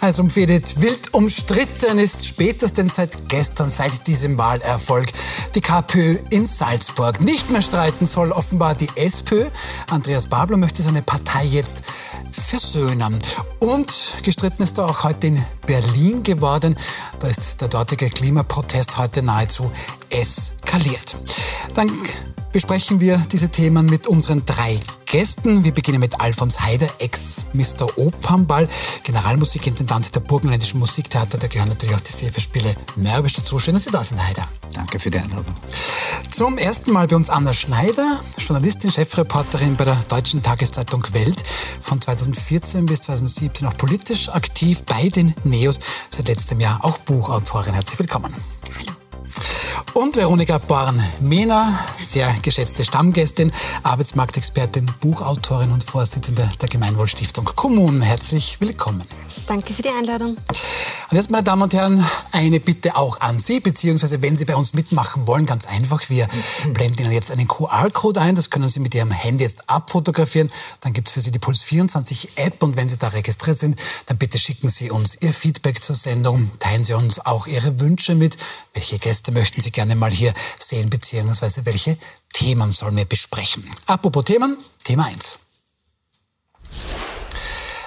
Also umfädet wild umstritten ist spätestens seit gestern, seit diesem Wahlerfolg, die KPÖ in Salzburg. Nicht mehr streiten soll offenbar die SPÖ. Andreas Babler möchte seine Partei jetzt versöhnen. Und gestritten ist er auch heute in Berlin geworden. Da ist der dortige Klimaprotest heute nahezu eskaliert. Dann besprechen wir diese Themen mit unseren drei Gästen. Wir beginnen mit Alfons Heider, Ex-Mr. Opernball, Generalmusikintendant der Burgenländischen Musiktheater. Da gehören natürlich auch die Seeverspiele Mörbisch dazu. Schön, dass Sie da sind, Heider. Danke für die Einladung. Zum ersten Mal bei uns Anna Schneider, Journalistin, Chefreporterin bei der deutschen Tageszeitung Welt. Von 2014 bis 2017 auch politisch aktiv bei den Neos. Seit letztem Jahr auch Buchautorin. Herzlich willkommen. Hallo. Und Veronika Born-Mehner, sehr geschätzte Stammgästin, Arbeitsmarktexpertin, Buchautorin und Vorsitzende der Gemeinwohlstiftung Kommunen. Herzlich willkommen. Danke für die Einladung. Und jetzt, meine Damen und Herren, eine Bitte auch an Sie, beziehungsweise wenn Sie bei uns mitmachen wollen, ganz einfach. Wir blenden Ihnen jetzt einen QR-Code ein. Das können Sie mit Ihrem Handy jetzt abfotografieren. Dann gibt es für Sie die Puls 24 App und wenn Sie da registriert sind, dann bitte schicken Sie uns Ihr Feedback zur Sendung. Teilen Sie uns auch Ihre Wünsche mit. Welche Gäste möchten Sie gerne mal hier sehen, beziehungsweise welche Themen sollen wir besprechen? Apropos Themen, Thema 1.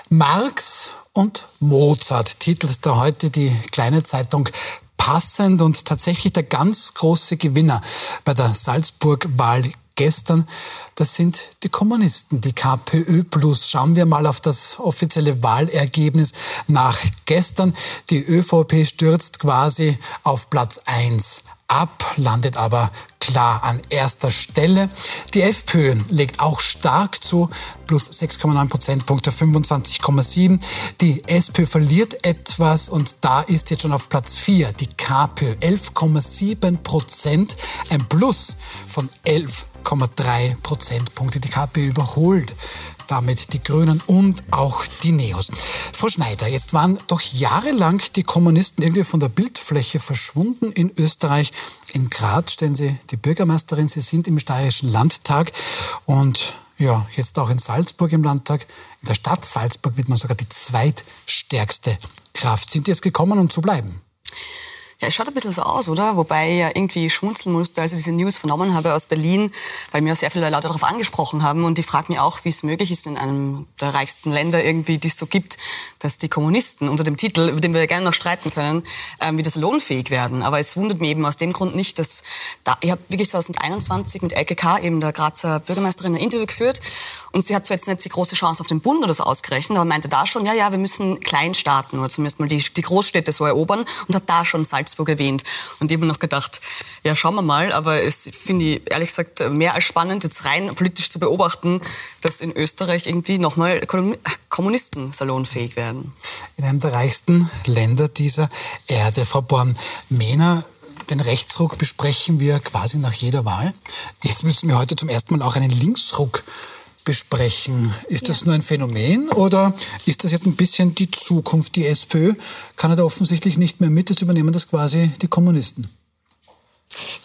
Marx und Mozart titelt da heute die kleine Zeitung passend und tatsächlich der ganz große Gewinner bei der Salzburg-Wahl gestern, das sind die Kommunisten, die KPÖ plus. Schauen wir mal auf das offizielle Wahlergebnis nach gestern. Die ÖVP stürzt quasi auf Platz 1 ab, landet aber klar an erster Stelle. Die FPÖ legt auch stark zu, plus 6,9 Prozentpunkte, 25,7. Die SPÖ verliert etwas und da ist jetzt schon auf Platz 4 die KPÖ, 11,7 Prozent, ein Plus von 11,3 Prozentpunkte. Die KPÖ überholt damit die Grünen und auch die Neos. Frau Schneider, jetzt waren doch jahrelang die Kommunisten irgendwie von der Bildfläche verschwunden in Österreich. In Graz stellen Sie die Bürgermeisterin, Sie sind im Steirischen Landtag und ja, jetzt auch in Salzburg im Landtag. In der Stadt Salzburg wird man sogar die zweitstärkste Kraft. Sind die jetzt gekommen, um zu bleiben? Ja, es schaut ein bisschen so aus, oder? Wobei ich ja irgendwie schmunzeln musste, als ich diese News vernommen habe aus Berlin, weil mir sehr viele Leute darauf angesprochen haben. Und ich frage mich auch, wie es möglich ist in einem der reichsten Länder irgendwie, die es so gibt, dass die Kommunisten unter dem Titel, über den wir gerne noch streiten können, ähm, wieder lohnfähig werden. Aber es wundert mich eben aus dem Grund nicht, dass da, ich habe wirklich 2021 mit LKK, eben der Grazer Bürgermeisterin, ein Interview geführt und sie hat zwar jetzt nicht die große Chance auf den Bund oder so ausgerechnet, aber meinte da schon, ja, ja, wir müssen klein starten oder zumindest mal die, die Großstädte so erobern und hat da schon Salzburg erwähnt. Und mir noch gedacht, ja, schauen wir mal, aber es finde ich ehrlich gesagt mehr als spannend, jetzt rein politisch zu beobachten, dass in Österreich irgendwie nochmal Kommunisten salonfähig werden. In einem der reichsten Länder dieser Erde, Frau Born-Mehner, den Rechtsruck besprechen wir quasi nach jeder Wahl. Jetzt müssen wir heute zum ersten Mal auch einen Linksruck besprechen. Ist das nur ein Phänomen oder ist das jetzt ein bisschen die Zukunft? Die SPÖ kann ja da offensichtlich nicht mehr mit, das übernehmen das quasi die Kommunisten.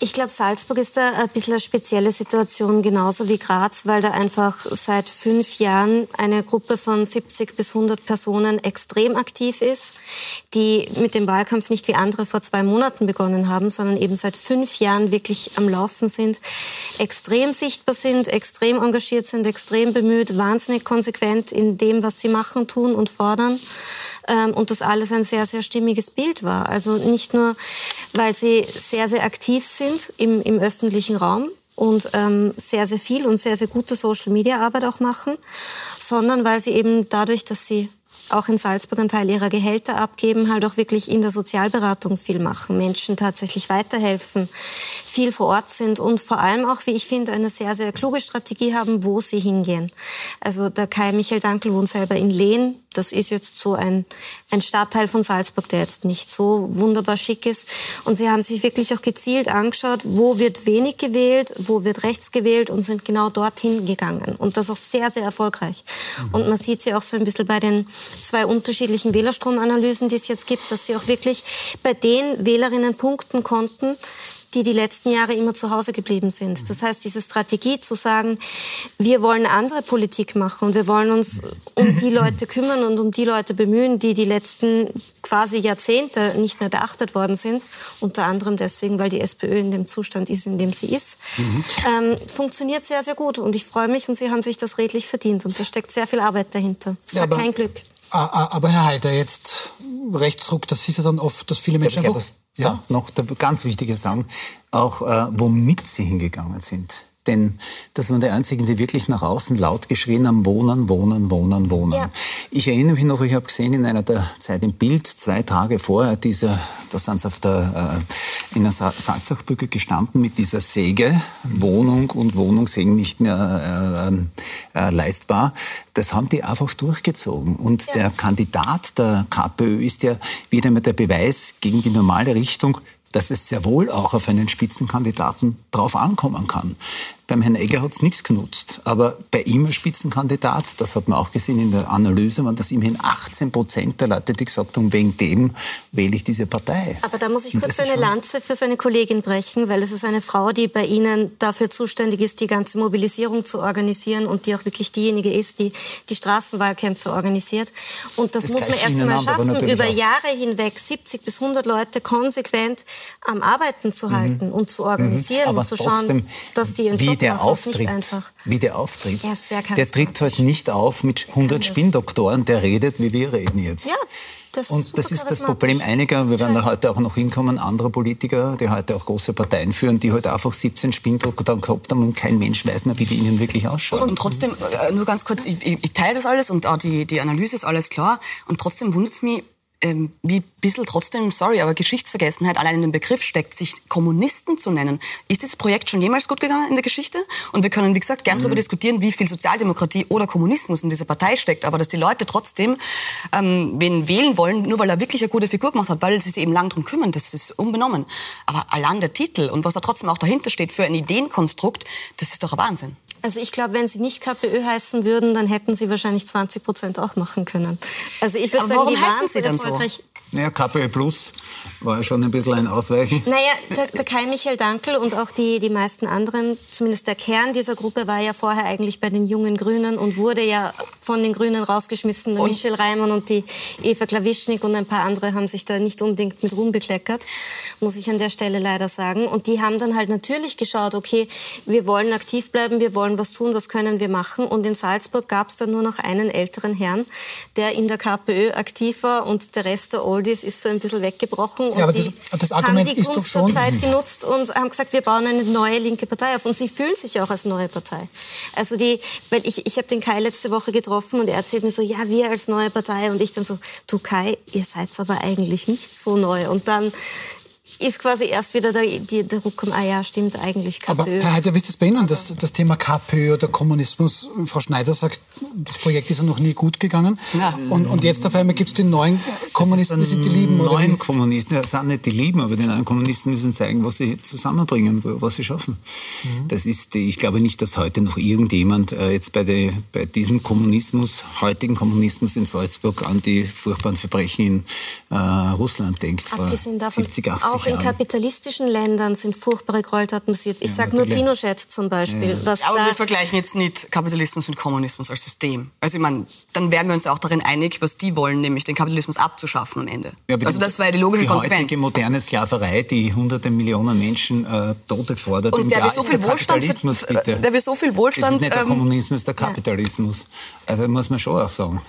Ich glaube, Salzburg ist da ein bisschen eine spezielle Situation, genauso wie Graz, weil da einfach seit fünf Jahren eine Gruppe von 70 bis 100 Personen extrem aktiv ist, die mit dem Wahlkampf nicht wie andere vor zwei Monaten begonnen haben, sondern eben seit fünf Jahren wirklich am Laufen sind, extrem sichtbar sind, extrem engagiert sind, extrem bemüht, wahnsinnig konsequent in dem, was sie machen, tun und fordern ähm, und das alles ein sehr, sehr stimmiges Bild war. Also nicht nur, weil sie sehr, sehr aktiv sind im, im öffentlichen Raum, und ähm, sehr, sehr viel und sehr, sehr gute Social-Media-Arbeit auch machen, sondern weil sie eben dadurch, dass sie auch in Salzburg einen Teil ihrer Gehälter abgeben, halt auch wirklich in der Sozialberatung viel machen, Menschen tatsächlich weiterhelfen, viel vor Ort sind und vor allem auch, wie ich finde, eine sehr, sehr kluge Strategie haben, wo sie hingehen. Also der Kai Michael Dankel wohnt selber in Lehn. Das ist jetzt so ein, ein Stadtteil von Salzburg, der jetzt nicht so wunderbar schick ist. Und sie haben sich wirklich auch gezielt angeschaut, wo wird wenig gewählt, wo wird rechts gewählt und sind genau dorthin gegangen. Und das auch sehr, sehr erfolgreich. Mhm. Und man sieht sie auch so ein bisschen bei den zwei unterschiedlichen Wählerstromanalysen, die es jetzt gibt, dass sie auch wirklich bei den Wählerinnen punkten konnten, die die letzten Jahre immer zu Hause geblieben sind. Das heißt, diese Strategie zu sagen, wir wollen andere Politik machen und wir wollen uns um die Leute kümmern und um die Leute bemühen, die die letzten quasi Jahrzehnte nicht mehr beachtet worden sind, unter anderem deswegen, weil die SPÖ in dem Zustand ist, in dem sie ist, mhm. ähm, funktioniert sehr, sehr gut. Und ich freue mich und Sie haben sich das redlich verdient. Und da steckt sehr viel Arbeit dahinter. Es ja, war kein Glück. Aber Herr Heider, jetzt Rechtsruck, das ist ja dann oft, dass viele Menschen ja, einfach... Ja? Noch ganz wichtige sagen, auch äh, womit sie hingegangen sind. Denn das waren die einzigen, die wirklich nach außen laut geschrien haben, wohnen, wohnen, wohnen, wohnen. Ja. Ich erinnere mich noch, ich habe gesehen in einer der Zeit im Bild, zwei Tage vorher, dieser, da sind sie auf der, äh, in der Salzachbrücke gestanden mit dieser Säge, Wohnung und Wohnungssägen nicht mehr äh, äh, leistbar. Das haben die einfach durchgezogen. Und ja. der Kandidat der KPÖ ist ja wieder einmal der Beweis gegen die normale Richtung, dass es sehr wohl auch auf einen Spitzenkandidaten drauf ankommen kann. Beim Herrn Egger hat es nichts genutzt. Aber bei ihm als Spitzenkandidat, das hat man auch gesehen in der Analyse, waren das immerhin 18 Prozent der Leute, die gesagt haben, wegen dem wähle ich diese Partei. Aber da muss ich kurz eine Lanze für seine Kollegin brechen, weil es ist eine Frau, die bei Ihnen dafür zuständig ist, die ganze Mobilisierung zu organisieren und die auch wirklich diejenige ist, die die Straßenwahlkämpfe organisiert. Und das, das muss man erst einmal schaffen, über Jahre hinweg 70 bis 100 Leute konsequent am Arbeiten zu halten mhm. und zu organisieren mhm. und zu schauen, dass die ihren Job der auftritt, wie der auftritt. der tritt halt nicht auf mit 100 Spindoktoren, der redet, wie wir reden jetzt. Ja, das und das ist das Problem einiger, wir werden da heute auch noch hinkommen, anderer Politiker, die heute auch große Parteien führen, die heute halt einfach 17 Spindoktoren gehabt haben und kein Mensch weiß mehr, wie die ihnen wirklich ausschauen. Und, und trotzdem, äh, nur ganz kurz, ich, ich, ich teile das alles und auch die, die Analyse ist alles klar. Und trotzdem wundert es mich, ähm, wie ein bisschen trotzdem, sorry, aber Geschichtsvergessenheit allein in dem Begriff steckt, sich Kommunisten zu nennen. Ist das Projekt schon jemals gut gegangen in der Geschichte? Und wir können, wie gesagt, gern mhm. darüber diskutieren, wie viel Sozialdemokratie oder Kommunismus in dieser Partei steckt. Aber dass die Leute trotzdem ähm, wen wählen wollen, nur weil er wirklich eine gute Figur gemacht hat, weil sie sich eben lang darum kümmern, das ist unbenommen. Aber allein der Titel und was da trotzdem auch dahinter steht für ein Ideenkonstrukt, das ist doch ein Wahnsinn. Also ich glaube, wenn sie nicht KPÖ heißen würden, dann hätten sie wahrscheinlich 20 Prozent auch machen können. Also ich würde sagen, warum die heißen sie dann so? erfolgreich naja, KPÖ Plus war ja schon ein bisschen ein Ausweichen. Naja, der, der Kai Michael Dankel und auch die, die meisten anderen, zumindest der Kern dieser Gruppe, war ja vorher eigentlich bei den jungen Grünen und wurde ja von den Grünen rausgeschmissen. Der Michel Reimann und die Eva Klawischnik und ein paar andere haben sich da nicht unbedingt mit Ruhm bekleckert, muss ich an der Stelle leider sagen. Und die haben dann halt natürlich geschaut, okay, wir wollen aktiv bleiben, wir wollen was tun, was können wir machen. Und in Salzburg gab es dann nur noch einen älteren Herrn, der in der KPÖ aktiv war und der Rest der Oldies ist so ein bisschen weggebrochen. Ja, aber das, das Argument haben die ist doch schon... Zeit genutzt und haben gesagt, wir bauen eine neue linke Partei auf. Und sie fühlen sich auch als neue Partei. Also die, weil ich, ich habe den Kai letzte Woche getroffen und er erzählt mir so, ja, wir als neue Partei. Und ich dann so, du Kai, ihr seid aber eigentlich nicht so neu. Und dann ist quasi erst wieder der, die, der Ruck ah ja, stimmt eigentlich KPÖ. Aber Herr Heiter, wie ist das bei Ihnen, das, das Thema KPÖ oder Kommunismus? Frau Schneider sagt, das Projekt ist ja noch nie gut gegangen. Ja. Und, und jetzt auf einmal gibt es die neuen Kommunisten, die sind die Lieben? Oder neuen Kommunisten, das sind nicht die Lieben, aber die neuen Kommunisten müssen zeigen, was sie zusammenbringen, was sie schaffen. Mhm. Das ist, ich glaube nicht, dass heute noch irgendjemand äh, jetzt bei, der, bei diesem Kommunismus, heutigen Kommunismus in Salzburg an die furchtbaren Verbrechen in äh, Russland denkt. Abgesehen davon, 70, 80 auch in kapitalistischen Ländern sind furchtbare Gräueltaten passiert. Ich ja, sage nur Pinochet zum Beispiel. Ja. Was Aber wir vergleichen jetzt nicht Kapitalismus mit Kommunismus als System. Also ich meine, dann wären wir uns auch darin einig, was die wollen, nämlich den Kapitalismus abzuschaffen am Ende. Ja, also das war ja die logische die Konsequenz. Die heutige moderne Sklaverei, die hunderte Millionen Menschen äh, Tote fordert. Und der will so viel Wohlstand, bitte. der will so viel Wohlstand. Das ist nicht der ähm, Kommunismus, der Kapitalismus. Also muss man schon auch sagen.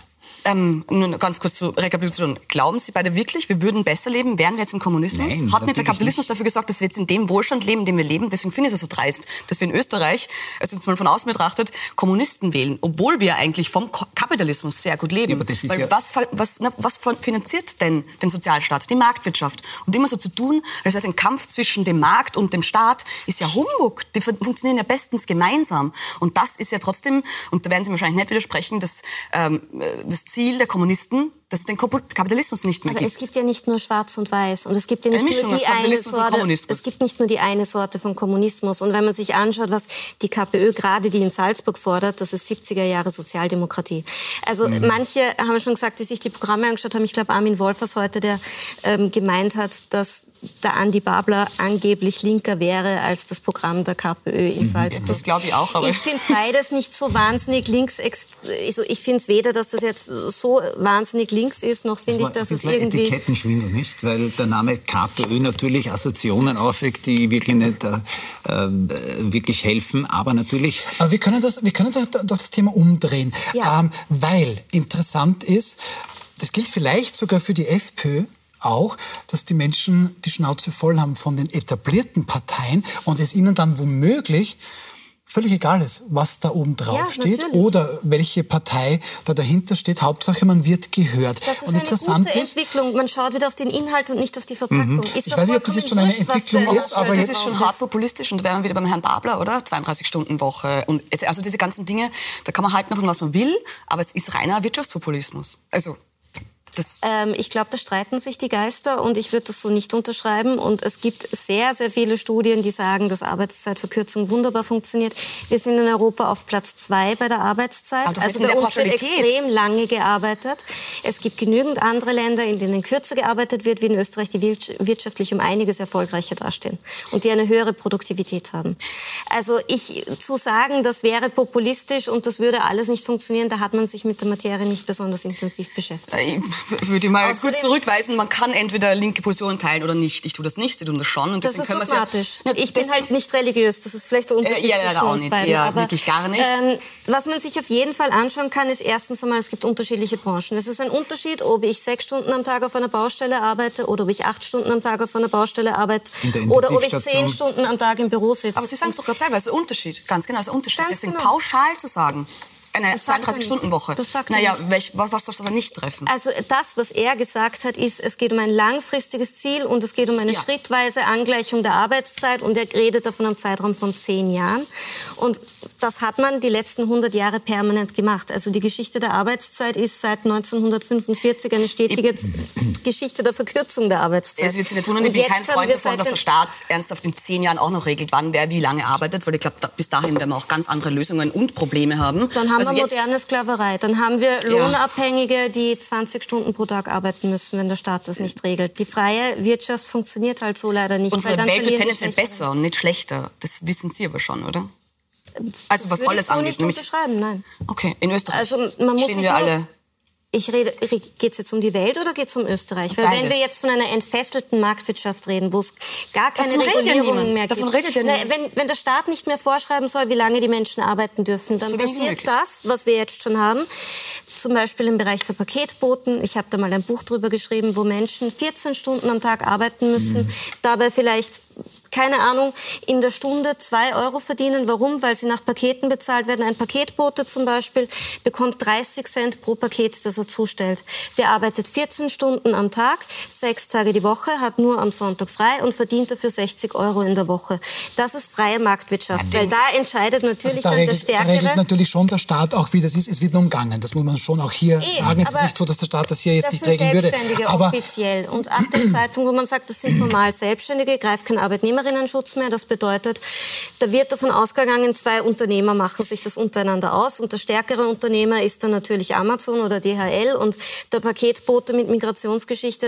Ähm, nur ganz kurz zur Rekapitulation. Glauben Sie beide wirklich, wir würden besser leben, wären wir jetzt im Kommunismus? Nein, Hat nicht der Kapitalismus nicht. dafür gesorgt, dass wir jetzt in dem Wohlstand leben, in dem wir leben? Deswegen finde ich es so dreist, dass wir in Österreich, also jetzt mal von außen betrachtet, Kommunisten wählen, obwohl wir eigentlich vom Kapitalismus sehr gut leben. Ja, Weil ja was, was, na, was finanziert denn den Sozialstaat? Die Marktwirtschaft. Und immer so zu tun, wäre es ein Kampf zwischen dem Markt und dem Staat, ist ja Humbug. Die funktionieren ja bestens gemeinsam. Und das ist ja trotzdem, und da werden Sie wahrscheinlich nicht widersprechen, dass ähm, das Ziel der Kommunisten dass es den Kapitalismus nicht mehr Aber gibt. es gibt ja nicht nur Schwarz und Weiß und es gibt ja nicht Eine nur die eine Sorte. Kommunismus. Es gibt nicht nur die eine Sorte von Kommunismus. Und wenn man sich anschaut, was die KPÖ gerade die in Salzburg fordert, das ist 70er Jahre Sozialdemokratie. Also Mhm. manche haben schon gesagt, die sich die Programme angeschaut haben. Ich glaube Armin Wolfers heute, der ähm, gemeint hat, dass der Andi Babler angeblich linker wäre als das Programm der KPÖ in Salzburg. Mhm. Das glaube ich auch, aber Ich finde beides nicht so wahnsinnig links. Also ich finde es weder, dass das jetzt so wahnsinnig links ist, noch finde ich, dass das es irgendwie. Etikettenschwindel, nicht? Weil der Name KPÖ natürlich Assoziationen aufweckt, die wirklich nicht äh, äh, wirklich helfen. Aber natürlich Aber wir können das, wir können doch, doch das Thema umdrehen, Ja. ähm, weil interessant ist, das gilt vielleicht sogar für die FPÖ auch, dass die Menschen die Schnauze voll haben von den etablierten Parteien und es ihnen dann womöglich völlig egal ist, was da oben drauf Ja, steht natürlich. oder welche Partei da dahinter steht. Hauptsache, man wird gehört. Das ist und eine interessant gute ist, Entwicklung. Man schaut wieder auf den Inhalt und nicht auf die Verpackung. Ist Ich weiß nicht, ob das jetzt schon eine Entwicklung eine ist, aber das jetzt- ist schon hart populistisch und da wären wir wieder beim Herrn Babler, oder? 32-Stunden-Woche. Und es- also diese ganzen Dinge, da kann man halten davon, was man will, aber es ist reiner Wirtschaftspopulismus. Also, das, Ähm, ich glaube, da streiten sich die Geister und ich würde das so nicht unterschreiben. Und es gibt sehr, sehr viele Studien, die sagen, dass Arbeitszeitverkürzung wunderbar funktioniert. Wir sind in Europa auf Platz zwei bei der Arbeitszeit. Also in bei uns wird extrem lange gearbeitet. Es gibt genügend andere Länder, in denen kürzer gearbeitet wird, wie in Österreich, die wirts- wirtschaftlich um einiges erfolgreicher dastehen und die eine höhere Produktivität haben. Also ich zu sagen, das wäre populistisch und das würde alles nicht funktionieren, da hat man sich mit der Materie nicht besonders intensiv beschäftigt. Ich würde mal Außerdem- kurz zurückweisen, man kann entweder linke Positionen teilen oder nicht. Ich tue das nicht, Sie tun das schon. Und Das deswegen ist dogmatisch. Ja, ich bin halt nicht religiös. Das ist vielleicht der Unterschied Äh, ja, ja, zwischen auch uns nicht. beiden. Ja, Aber, wirklich gar nicht. Ähm, was man sich auf jeden Fall anschauen kann, ist erstens einmal, es gibt unterschiedliche Branchen. Es ist ein Unterschied, ob ich sechs Stunden am Tag auf einer Baustelle arbeite oder ob ich acht Stunden am Tag auf einer Baustelle arbeite oder ob ich zehn Stunden am Tag im Büro sitze. Aber Sie sagen es doch gerade selber, es ist ein Unterschied. Ganz genau, es ist ein Unterschied. Ganz Deswegen genau. pauschal zu sagen, eine Das sagt er nicht. 32-Stunden-Woche. Das sagt er naja, nicht. welch, was, was soll das aber nicht treffen? Also das, was er gesagt hat, ist, es geht um ein langfristiges Ziel und es geht um eine Ja. schrittweise Angleichung der Arbeitszeit und er redet davon am Zeitraum von zehn Jahren. Und das hat man die letzten 100 Jahre permanent gemacht. Also die Geschichte der Arbeitszeit ist seit 1945 eine stetige Geschichte der Verkürzung der Arbeitszeit. Es wird Sie nicht wundern, ich bin jetzt kein Freund davon, dass der Staat ernsthaft in zehn Jahren auch noch regelt, wann wer wie lange arbeitet, weil ich glaube, da, bis dahin werden wir auch ganz andere Lösungen und Probleme haben. Dann haben also wir moderne Sklaverei. Dann haben wir Lohnabhängige, die 20 Stunden pro Tag arbeiten müssen, wenn der Staat das nicht regelt. Die freie Wirtschaft funktioniert halt so leider nicht. Unsere Welt wird tendenziell besser und nicht schlechter. Das wissen Sie aber schon, oder? Also was alles ich so angeht. nicht unterschreiben, nein. Okay, in Österreich Also man muss stehen wir alle. Ich rede, geht es jetzt um die Welt oder geht es um Österreich? Weil wenn Beides. wir jetzt von einer entfesselten Marktwirtschaft reden, wo es gar keine Davon ja Regulierungen niemand. mehr gibt. Davon redet ja Na, wenn, wenn der Staat nicht mehr vorschreiben soll, wie lange die Menschen arbeiten dürfen, dann So passiert das, was wir jetzt schon haben. Zum Beispiel im Bereich der Paketboten. Ich habe da mal ein Buch drüber geschrieben, wo Menschen 14 Stunden am Tag arbeiten müssen, Mhm. dabei vielleicht keine Ahnung, in der Stunde zwei Euro verdienen. Warum? Weil sie nach Paketen bezahlt werden. Ein Paketbote zum Beispiel bekommt 30 Cent pro Paket, das er zustellt. Der arbeitet 14 Stunden am Tag, sechs Tage die Woche, hat nur am Sonntag frei und verdient dafür 60 Euro in der Woche. Das ist freie Marktwirtschaft, weil da entscheidet natürlich Also da, dann der regelt, da regelt Stärkere. natürlich schon der Staat auch, wie das ist. Es wird nur umgangen. Das muss man schon auch hier Eh, sagen. Es ist nicht so, dass der Staat das hier jetzt Das nicht sind regeln würde. Selbstständige Aber offiziell. Und ab dem Zeitpunkt, wo man sagt, das sind formal Selbstständige, greift kein Arbeitnehmerinnenschutz mehr. Das bedeutet, da wird davon ausgegangen, zwei Unternehmer machen sich das untereinander aus. Und der stärkere Unternehmer ist dann natürlich Amazon oder DHL. Und der Paketbote mit Migrationsgeschichte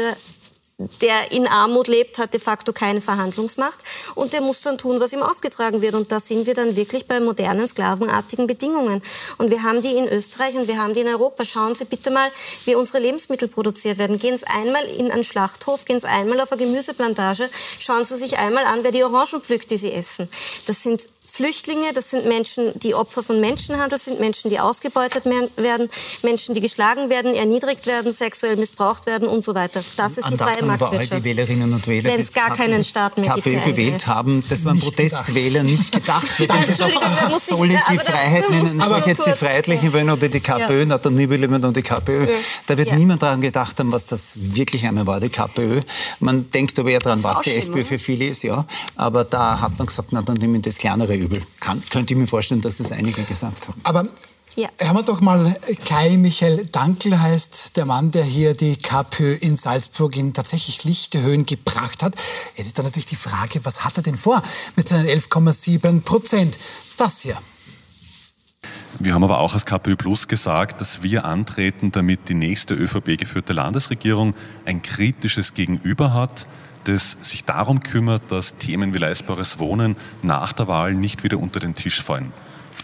der in Armut lebt, hat de facto keine Verhandlungsmacht und der muss dann tun, was ihm aufgetragen wird. Und da sind wir dann wirklich bei modernen, sklavenartigen Bedingungen. Und wir haben die in Österreich und wir haben die in Europa. Schauen Sie bitte mal, wie unsere Lebensmittel produziert werden. Gehen Sie einmal in einen Schlachthof, gehen Sie einmal auf eine Gemüseplantage, schauen Sie sich einmal an, wer die Orangen pflückt, die Sie essen. Das sind Flüchtlinge, das sind Menschen, die Opfer von Menschenhandel sind, Menschen, die ausgebeutet werden, Menschen, die geschlagen werden, erniedrigt werden, sexuell missbraucht werden und so weiter. Das ist An die freie dann aber all Marktwirtschaft. die Wählerinnen und Wähler, Wenn es gar keinen Staat mehr gibt, KPÖ der gewählt haben, das waren Nicht Protestwähler, nicht gedacht wird. Nein, Das ist auch muss ich- soll ich aber die Freiheit nennen, ich nur jetzt die Freiheitlichen wählen oder die KPÖ, Ja. na, dann will jemand nur die KPÖ. Da wird Ja. niemand daran gedacht haben, was das wirklich einmal war, die KPÖ. Man denkt aber eher daran, was die schlimm, FPÖ für viele ist, ja. Aber da hat man gesagt, na, dann nehmen wir das kleinere Übel. Kann, könnte ich mir vorstellen, dass das einige gesagt haben. Aber Ja. Hören wir doch mal, Kai Michael Dankel heißt der Mann, der hier die KPÖ in Salzburg in tatsächlich lichte Höhen gebracht hat. Es ist dann natürlich die Frage, was hat er denn vor mit seinen 11,7 Prozent? Das hier. Wir haben aber auch als KPÖ Plus gesagt, dass wir antreten, damit die nächste ÖVP-geführte Landesregierung ein kritisches Gegenüber hat, das sich darum kümmert, dass Themen wie leistbares Wohnen nach der Wahl nicht wieder unter den Tisch fallen.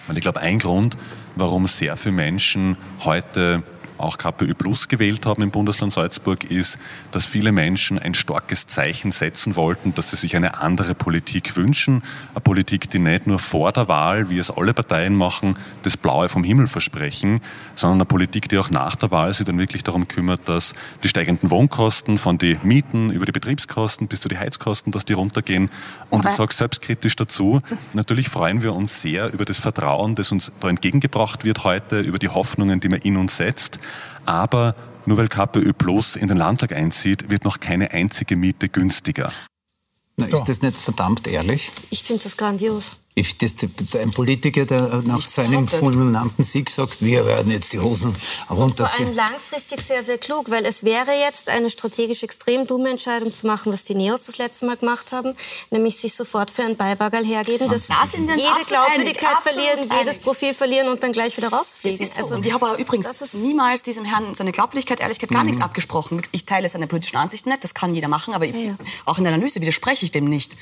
Und ich glaube, ein Grund, warum sehr viele Menschen heute auch KPÖ Plus gewählt haben im Bundesland Salzburg, ist, dass viele Menschen ein starkes Zeichen setzen wollten, dass sie sich eine andere Politik wünschen. Eine Politik, die nicht nur vor der Wahl, wie es alle Parteien machen, das Blaue vom Himmel versprechen, sondern eine Politik, die auch nach der Wahl sich dann wirklich darum kümmert, dass die steigenden Wohnkosten von den Mieten über die Betriebskosten bis zu die Heizkosten, dass die runtergehen. Und Aber ich sage selbstkritisch dazu, natürlich freuen wir uns sehr über das Vertrauen, das uns da entgegengebracht wird heute, über die Hoffnungen, die man in uns setzt. Aber nur weil KPÖ Plus in den Landtag einzieht, wird noch keine einzige Miete günstiger. Na, ist das nicht verdammt ehrlich? Ich finde das grandios. Ich, das, ein Politiker, der nach ich seinem fulminanten Sieg sagt, wir werden jetzt die Hosen runterziehen. Vor allem langfristig sehr, sehr klug, weil es wäre jetzt eine strategisch extrem dumme Entscheidung zu machen, was die Neos das letzte Mal gemacht haben, nämlich sich sofort für ein Beibaggerl hergeben, dass da jede Glaubwürdigkeit verlieren, jedes Profil verlieren und dann gleich wieder rausfliegen. So. Also, und ich habe übrigens niemals diesem Herrn seine Glaubwürdigkeit, Ehrlichkeit gar mhm. nichts abgesprochen. Ich teile seine politischen Ansichten nicht, das kann jeder machen, aber ja, ja. auch in der Analyse widerspreche ich dem nicht.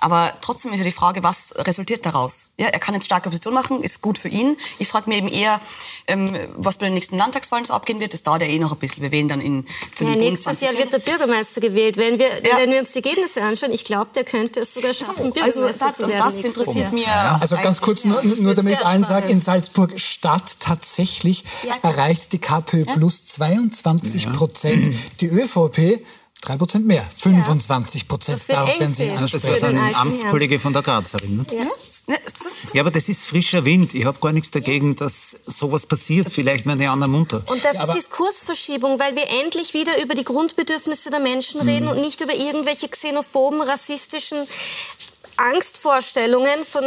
Aber trotzdem ist ja die Frage, was resultiert daraus? Ja, er kann jetzt starke Position machen, ist gut für ihn. Ich frage mir eben eher, ähm, was bei den nächsten Landtagswahlen so abgehen wird. Das dauert ja eh noch ein bisschen. Wir wählen dann in für ja, Nächstes Jahr wird der Bürgermeister gewählt. Wenn wir, ja. wenn wir uns die Ergebnisse anschauen, ich glaube, der könnte es sogar schaffen, so, also Bürgermeister also, zu werden. Das interessiert mir. Ja. Also ganz kurz, nur, nur damit ich allen sage, in Salzburg Stadt tatsächlich erreicht die KPÖ plus 22 Prozent. Die ÖVP Drei Prozent mehr, 25 Prozent. Ja. Darauf werden Sie ansprechen. Das ein Amtskollege von der Grazerin. Ne? Ja. Ja, aber das ist frischer Wind. Ich habe gar nichts dagegen, dass sowas passiert. Vielleicht werden die anderen munter. Und das ja, ist Diskursverschiebung, weil wir endlich wieder über die Grundbedürfnisse der Menschen reden mhm. und nicht über irgendwelche xenophoben, rassistischen Angstvorstellungen von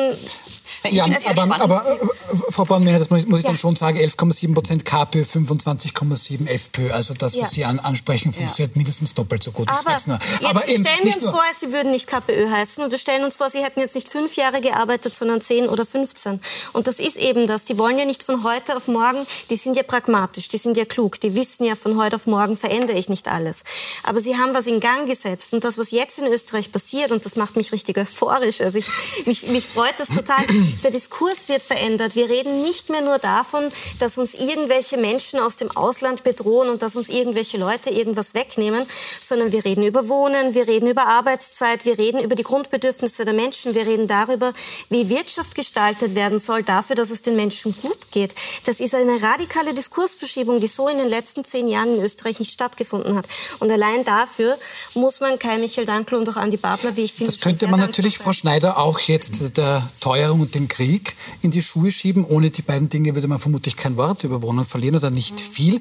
ja, aber, aber äh, Frau Bornmänner, das muss, muss ich ja. dann schon sagen, 11,7 Prozent KPÖ, 25,7 FPÖ. Also das, was Sie an, ansprechen, funktioniert mindestens doppelt so gut. Aber, jetzt aber stellen wir uns vor, Sie würden nicht KPÖ heißen und wir stellen uns vor, Sie hätten jetzt nicht fünf Jahre gearbeitet, sondern zehn oder 15. Und das ist eben das. Die wollen ja nicht von heute auf morgen, die sind ja pragmatisch, die sind ja klug, die wissen ja, von heute auf morgen verändere ich nicht alles. Aber sie haben was in Gang gesetzt und das, was jetzt in Österreich passiert, und das macht mich richtig euphorisch, also ich, mich, mich freut das total, der Diskurs wird verändert. Wir reden nicht mehr nur davon, dass uns irgendwelche Menschen aus dem Ausland bedrohen und dass uns irgendwelche Leute irgendwas wegnehmen, sondern wir reden über Wohnen, wir reden über Arbeitszeit, wir reden über die Grundbedürfnisse der Menschen, wir reden darüber, wie Wirtschaft gestaltet werden soll, dafür, dass es den Menschen gut geht. Das ist eine radikale Diskursverschiebung, die so in den letzten zehn Jahren in Österreich nicht stattgefunden hat. Und allein dafür muss man Kai Michael Dankl und auch Andi Babler, wie ich finde, Das könnte man natürlich, Frau Schneider, auch jetzt der Teuerung und dem Krieg in die Schuhe schieben. Ohne die beiden Dinge würde man vermutlich kein Wort über Wohnen verlieren oder nicht mhm. viel.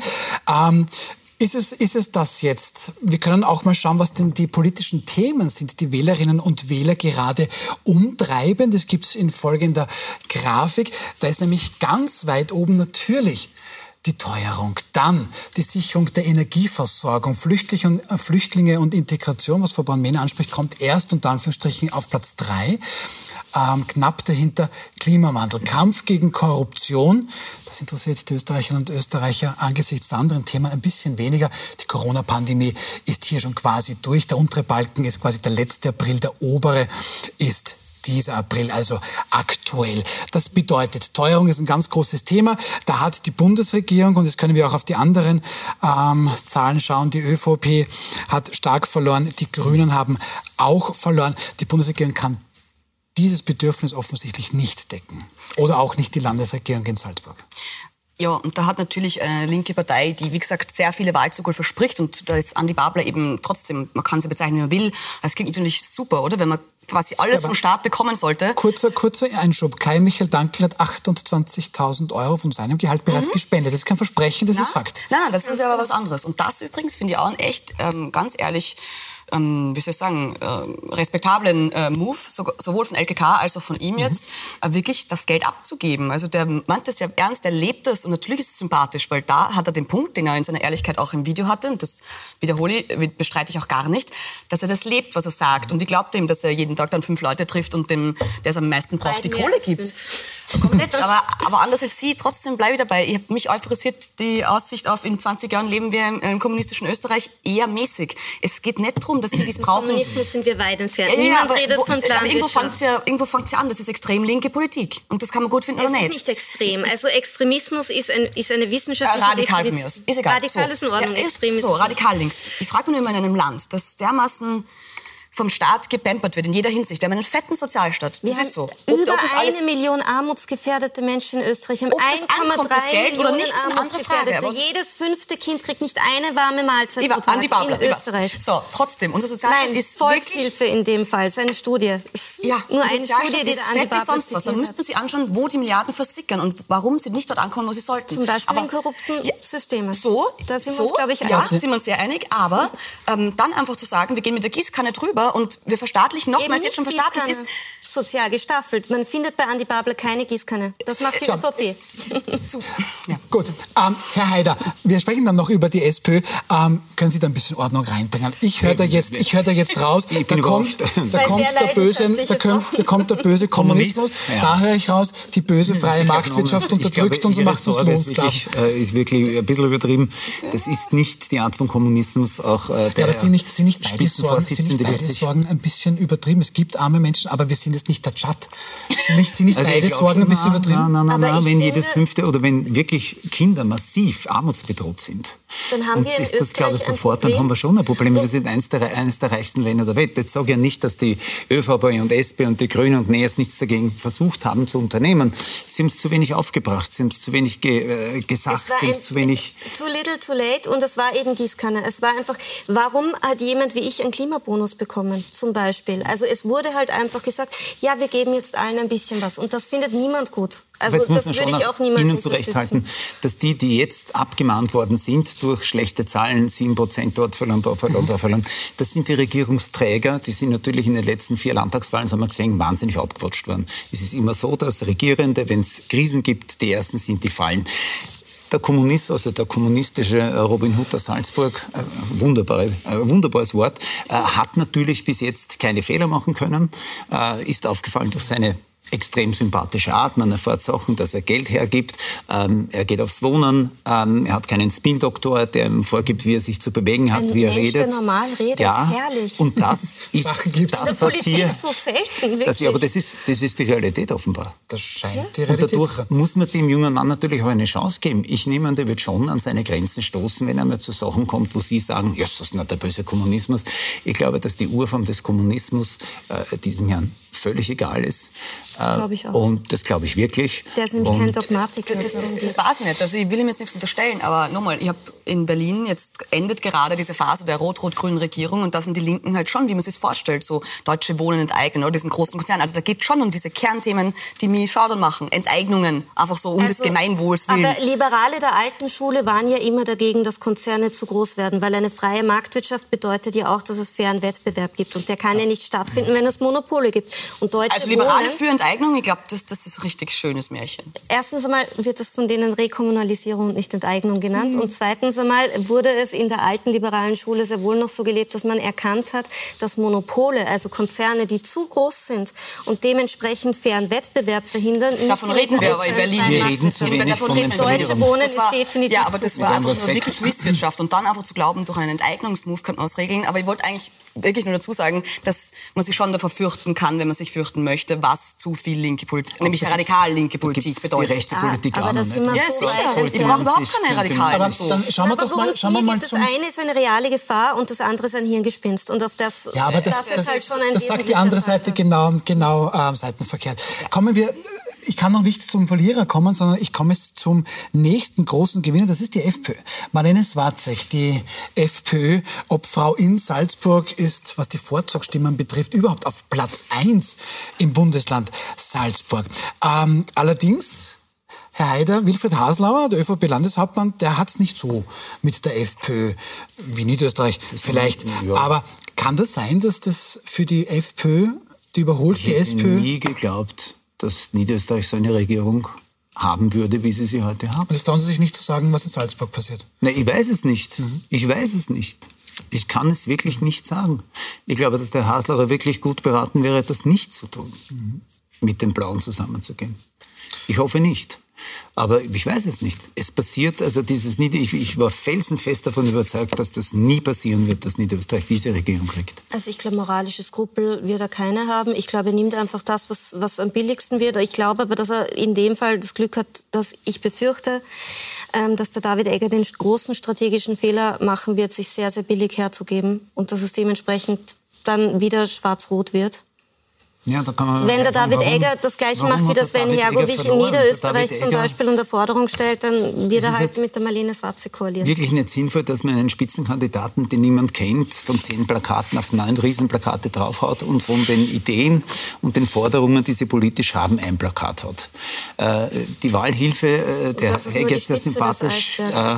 Ähm, ist es, ist es das jetzt? Wir können auch mal schauen, was denn die politischen Themen sind, die Wählerinnen und Wähler gerade umtreiben. Das gibt es in folgender Grafik. Da ist nämlich ganz weit oben natürlich die Teuerung, dann die Sicherung der Energieversorgung, Flüchtlinge und, äh, Flüchtlinge und Integration, was Frau Born-Mehne anspricht, kommt erst unter Anführungsstrichen auf Platz drei. Ähm, knapp dahinter Klimawandel, Kampf gegen Korruption. Das interessiert die Österreicherinnen und Österreicher angesichts der anderen Themen ein bisschen weniger. Die Corona-Pandemie ist hier schon quasi durch. Der untere Balken ist quasi der letzte April, der obere ist dieser April, also aktuell. Das bedeutet, Teuerung ist ein ganz großes Thema. Da hat die Bundesregierung, und jetzt können wir auch auf die anderen ähm, Zahlen schauen, die ÖVP hat stark verloren, die Grünen haben auch verloren. Die Bundesregierung kann dieses Bedürfnis offensichtlich nicht decken. Oder auch nicht die Landesregierung in Salzburg. Ja, und da hat natürlich eine linke Partei, die, wie gesagt, sehr viele Wahlzugel verspricht. Und da ist Andi Babler eben trotzdem, man kann sie bezeichnen, wie man will. Es klingt natürlich super, oder? Wenn man quasi alles ja, vom Staat bekommen sollte. Kurzer, kurzer Einschub. Kai Michael Dankl hat 28.000 Euro von seinem Gehalt bereits mhm. gespendet. Das ist kein Versprechen, das Na? ist Fakt. Nein, nein, das ist aber was anderes. Und das übrigens finde ich auch echt, ähm, ganz ehrlich, ähm, wie soll ich sagen, äh, respektablen äh, Move, so, sowohl von LKK als auch von ihm mhm. jetzt, äh, wirklich das Geld abzugeben. Also der meint das ja ernst, der lebt das und natürlich ist es sympathisch, weil da hat er den Punkt, den er in seiner Ehrlichkeit auch im Video hatte, und das wiederhole ich, bestreite ich auch gar nicht, dass er das lebt, was er sagt. Und ich glaube ihm, dass er jeden Tag dann fünf Leute trifft und dem, der es am meisten braucht, die Kohle gibt. Komplett, aber, aber anders als Sie, trotzdem bleibe ich dabei. Ich habe mich euphorisiert die Aussicht auf, in 20 Jahren leben wir im, im kommunistischen Österreich eher mäßig. Es geht nicht darum, dass die dies brauchen. Kommunismus sind wir weit entfernt. Ja, Niemand redet wo, von aber irgendwo fängt es ja, irgendwo ja an, das ist extrem linke Politik. Und das kann man gut finden es oder nicht. Es ist nicht extrem. Also Extremismus ist, ein, ist eine wissenschaftliche ja, Radikal aus. Ist egal. Radikal so. ist in Ordnung, ja, ist, So, radikal links. Ich frage mich nur immer in einem Land, das dermaßen vom Staat gepampert wird in jeder Hinsicht. Wir haben einen fetten Sozialstaat. Wir haben so. über ob eine Million armutsgefährdete Menschen in Österreich. Haben 1,3 Millionen nicht, Armutsgefährdete. Jedes fünfte Kind kriegt nicht eine warme Mahlzeit Iva, pro Tag Babler, in Österreich. So, trotzdem, unser Sozialstaat Nein, ist Volkshilfe in dem Fall, seine Studie. Ja, nur eine Studie, die der Andi Babler sonst was. Dann müssten wir sich anschauen, wo die Milliarden versickern und warum sie nicht dort ankommen, wo sie sollten. Zum Beispiel aber, in korrupten ja, Systemen. So, da sind so, wir uns, glaube ich, einig. Ja, sind wir uns sehr einig. Aber ähm, dann einfach zu sagen, wir gehen mit der Gießkanne drüber und wir verstaatlichen nochmals jetzt schon verstaatlicht ist. Sozial gestaffelt. Man findet bei Andi Babler keine Gießkanne. Das macht die so. ÖVP. ja. Gut, ähm, Herr Haider, wir sprechen dann noch über die SPÖ. Ähm, können Sie da ein bisschen Ordnung reinbringen? Ich höre da jetzt, ich höre da jetzt raus, da kommt, da kommt der böse, da kommt, da kommt der böse Kommunismus. Ja. Da höre ich raus, die böse freie Marktwirtschaft unterdrückt uns und macht uns lohnsklav. Äh, ist wirklich ein bisschen übertrieben. Das ist nicht die Art von Kommunismus. Auch äh, der ja, aber sind nicht, sind nicht beide Sorgen, sind nicht beide Sorgen ein bisschen übertrieben. Es gibt arme Menschen, aber wir sind jetzt nicht der Tschad. Sind nicht, sind nicht also beide Sorgen ein bisschen na, übertrieben? Nein, nein, nein, wenn jedes fünfte oder wenn wirklich Kinder massiv armutsbedroht sind, dann haben wir in ist das, glaube ich, sofort, dann haben wir schon ein Problem. Wir sind eines der, eines der reichsten Länder der Welt. Jetzt sage ja nicht, dass die ÖVP und SP und die Grünen und NEAS nichts dagegen versucht haben zu unternehmen. Sie haben es zu wenig aufgebracht, sie haben es zu wenig ge, äh, gesagt, sie haben es zu wenig... Too little, too late und es war eben Gießkanne. Es war einfach, warum hat jemand wie ich einen Klimabonus bekommen, zum Beispiel? Also es wurde halt einfach gesagt, ja, wir geben jetzt allen ein bisschen was und das findet niemand gut. Also das würde ich auch Ihnen zurechthalten, dass die, die jetzt abgemahnt worden sind durch schlechte Zahlen, 7% dort verloren, dort verloren, dort verloren, das sind die Regierungsträger, die sind natürlich in den letzten vier Landtagswahlen, das haben wir gesehen, wahnsinnig abgewatscht worden. Es ist immer so, dass Regierende, wenn es Krisen gibt, die Ersten sind, die fallen. Der Kommunist, also der kommunistische Robin Hood aus Salzburg, äh, wunderbare, äh, wunderbares Wort, äh, hat natürlich bis jetzt keine Fehler machen können, äh, ist aufgefallen durch seine extrem sympathische Art. Man erfährt Sachen, dass er Geld hergibt. Ähm, er geht aufs Wohnen. Ähm, er hat keinen Spin-Doktor, der ihm vorgibt, wie er sich zu bewegen hat, Ein wie er Mensch, redet. Der normal redet, ja, herrlich. Und das ist das, was hier. So selten, das, aber das ist, das ist die Realität offenbar. Das scheint ja. die Realität. Und dadurch muss man dem jungen Mann natürlich auch eine Chance geben. Ich nehme an, der wird schon an seine Grenzen stoßen, wenn er mal zu Sachen kommt, wo Sie sagen, ja, das ist nicht der böse Kommunismus. Ich glaube, dass die Urform des Kommunismus äh, diesem Herrn völlig egal ist. Das glaube ich auch. Und das glaube ich wirklich. Der ist nämlich kein Dogmatiker. Das, das, das, das weiß ich nicht. Also ich will ihm jetzt nichts unterstellen, aber nochmal, ich habe in Berlin, jetzt endet gerade diese Phase der rot-rot-grünen Regierung und da sind die Linken halt schon, wie man sich vorstellt, so deutsche Wohnen enteignen oder diesen großen Konzernen. Also da geht schon um diese Kernthemen, die mich schaudern machen. Enteignungen, einfach so um also, des Gemeinwohls willen. Aber Liberale der alten Schule waren ja immer dagegen, dass Konzerne zu groß werden, weil eine freie Marktwirtschaft bedeutet ja auch, dass es fairen Wettbewerb gibt und der kann ja nicht stattfinden, wenn es Monopole gibt. Und Deutsche also Liberale Wohnen, für Enteignung, ich glaube, das, das ist ein richtig schönes Märchen. Erstens einmal wird das von denen Rekommunalisierung und nicht Enteignung genannt mhm. und zweitens einmal wurde es in der alten liberalen Schule sehr wohl noch so gelebt, dass man erkannt hat, dass Monopole, also Konzerne, die zu groß sind und dementsprechend fairen Wettbewerb verhindern. Davon reden wir aber in Berlin. Wir reden zu wenig davon von den Deutsche Wohnen ist definitiv Ja, aber das war einfach nur wirklich Misswirtschaft und dann einfach zu glauben, durch einen Enteignungsmove könnte man es regeln. Aber ich wollte eigentlich wirklich nur dazu sagen, dass man sich schon davor fürchten kann, wenn man sich fürchten möchte, was zu viel linke Politik, nämlich radikal linke Politik bedeutet. Die rechte Politik ah, aber das sind wir ja, so sicher. Ich brauche überhaupt keine radikalen. Aber dann schauen wir doch mal, schauen wir mal Das eine ist eine reale Gefahr und das andere ist ein Hirngespinst. Und auf das, ja, aber das, das, das ist halt schon ein Das sagt die andere Seite genau, genau ähm, seitenverkehrt. Kommen wir ich kann noch nicht zum Verlierer kommen, sondern ich komme jetzt zum nächsten großen Gewinner. Das ist die FPÖ. Marlene Swarzek, die FPÖ, Obfrau in Salzburg, ist, was die Vorzugsstimmen betrifft, überhaupt auf Platz eins im Bundesland Salzburg. Ähm, allerdings Herr Haider, Wilfried Haslauer, der ÖVP-Landeshauptmann, der hat es nicht so mit der FPÖ wie Niederösterreich das vielleicht. Ja. Aber Kann das sein, dass das für die FPÖ, die überholt ich die hätte SPÖ? nie geglaubt, dass Niederösterreich so eine Regierung haben würde, wie sie sie heute haben. Und es trauen Sie sich nicht zu sagen, was in Salzburg passiert. Nein, ich weiß es nicht. Mhm. Ich weiß es nicht. Ich kann es wirklich nicht sagen. Ich glaube, dass der Haslacher wirklich gut beraten wäre, das nicht zu tun, Mhm. mit den Blauen zusammenzugehen. Ich hoffe nicht. Aber ich weiß es nicht. Es passiert, also dieses Nieder ich, ich war felsenfest davon überzeugt, dass das nie passieren wird, dass Niederösterreich diese Regierung kriegt. Also ich glaube, moralische Skrupel wird er keine haben. Ich glaube, er nimmt einfach das, was, was am billigsten wird. Ich glaube aber, dass er in dem Fall das Glück hat, dass ich befürchte, ähm, dass der David Egger den großen strategischen Fehler machen wird, sich sehr, sehr billig herzugeben und dass es dementsprechend dann wieder schwarz-rot wird. Ja, da kann man Wenn der David warum- Egger das gleiche macht wie der Sven Jagovic in Niederösterreich zum Beispiel unter Forderung stellt, dann wird er halt halt mit der Marlene Swatze koalieren. wirklich nicht sinnvoll, dass man einen Spitzenkandidaten, den niemand kennt, von zehn Plakaten auf neun Riesenplakate draufhaut und von den Ideen und den Forderungen, die sie politisch haben, ein Plakat hat. Äh, die Wahlhilfe, äh, der das Egger ist sehr sympathisch, äh,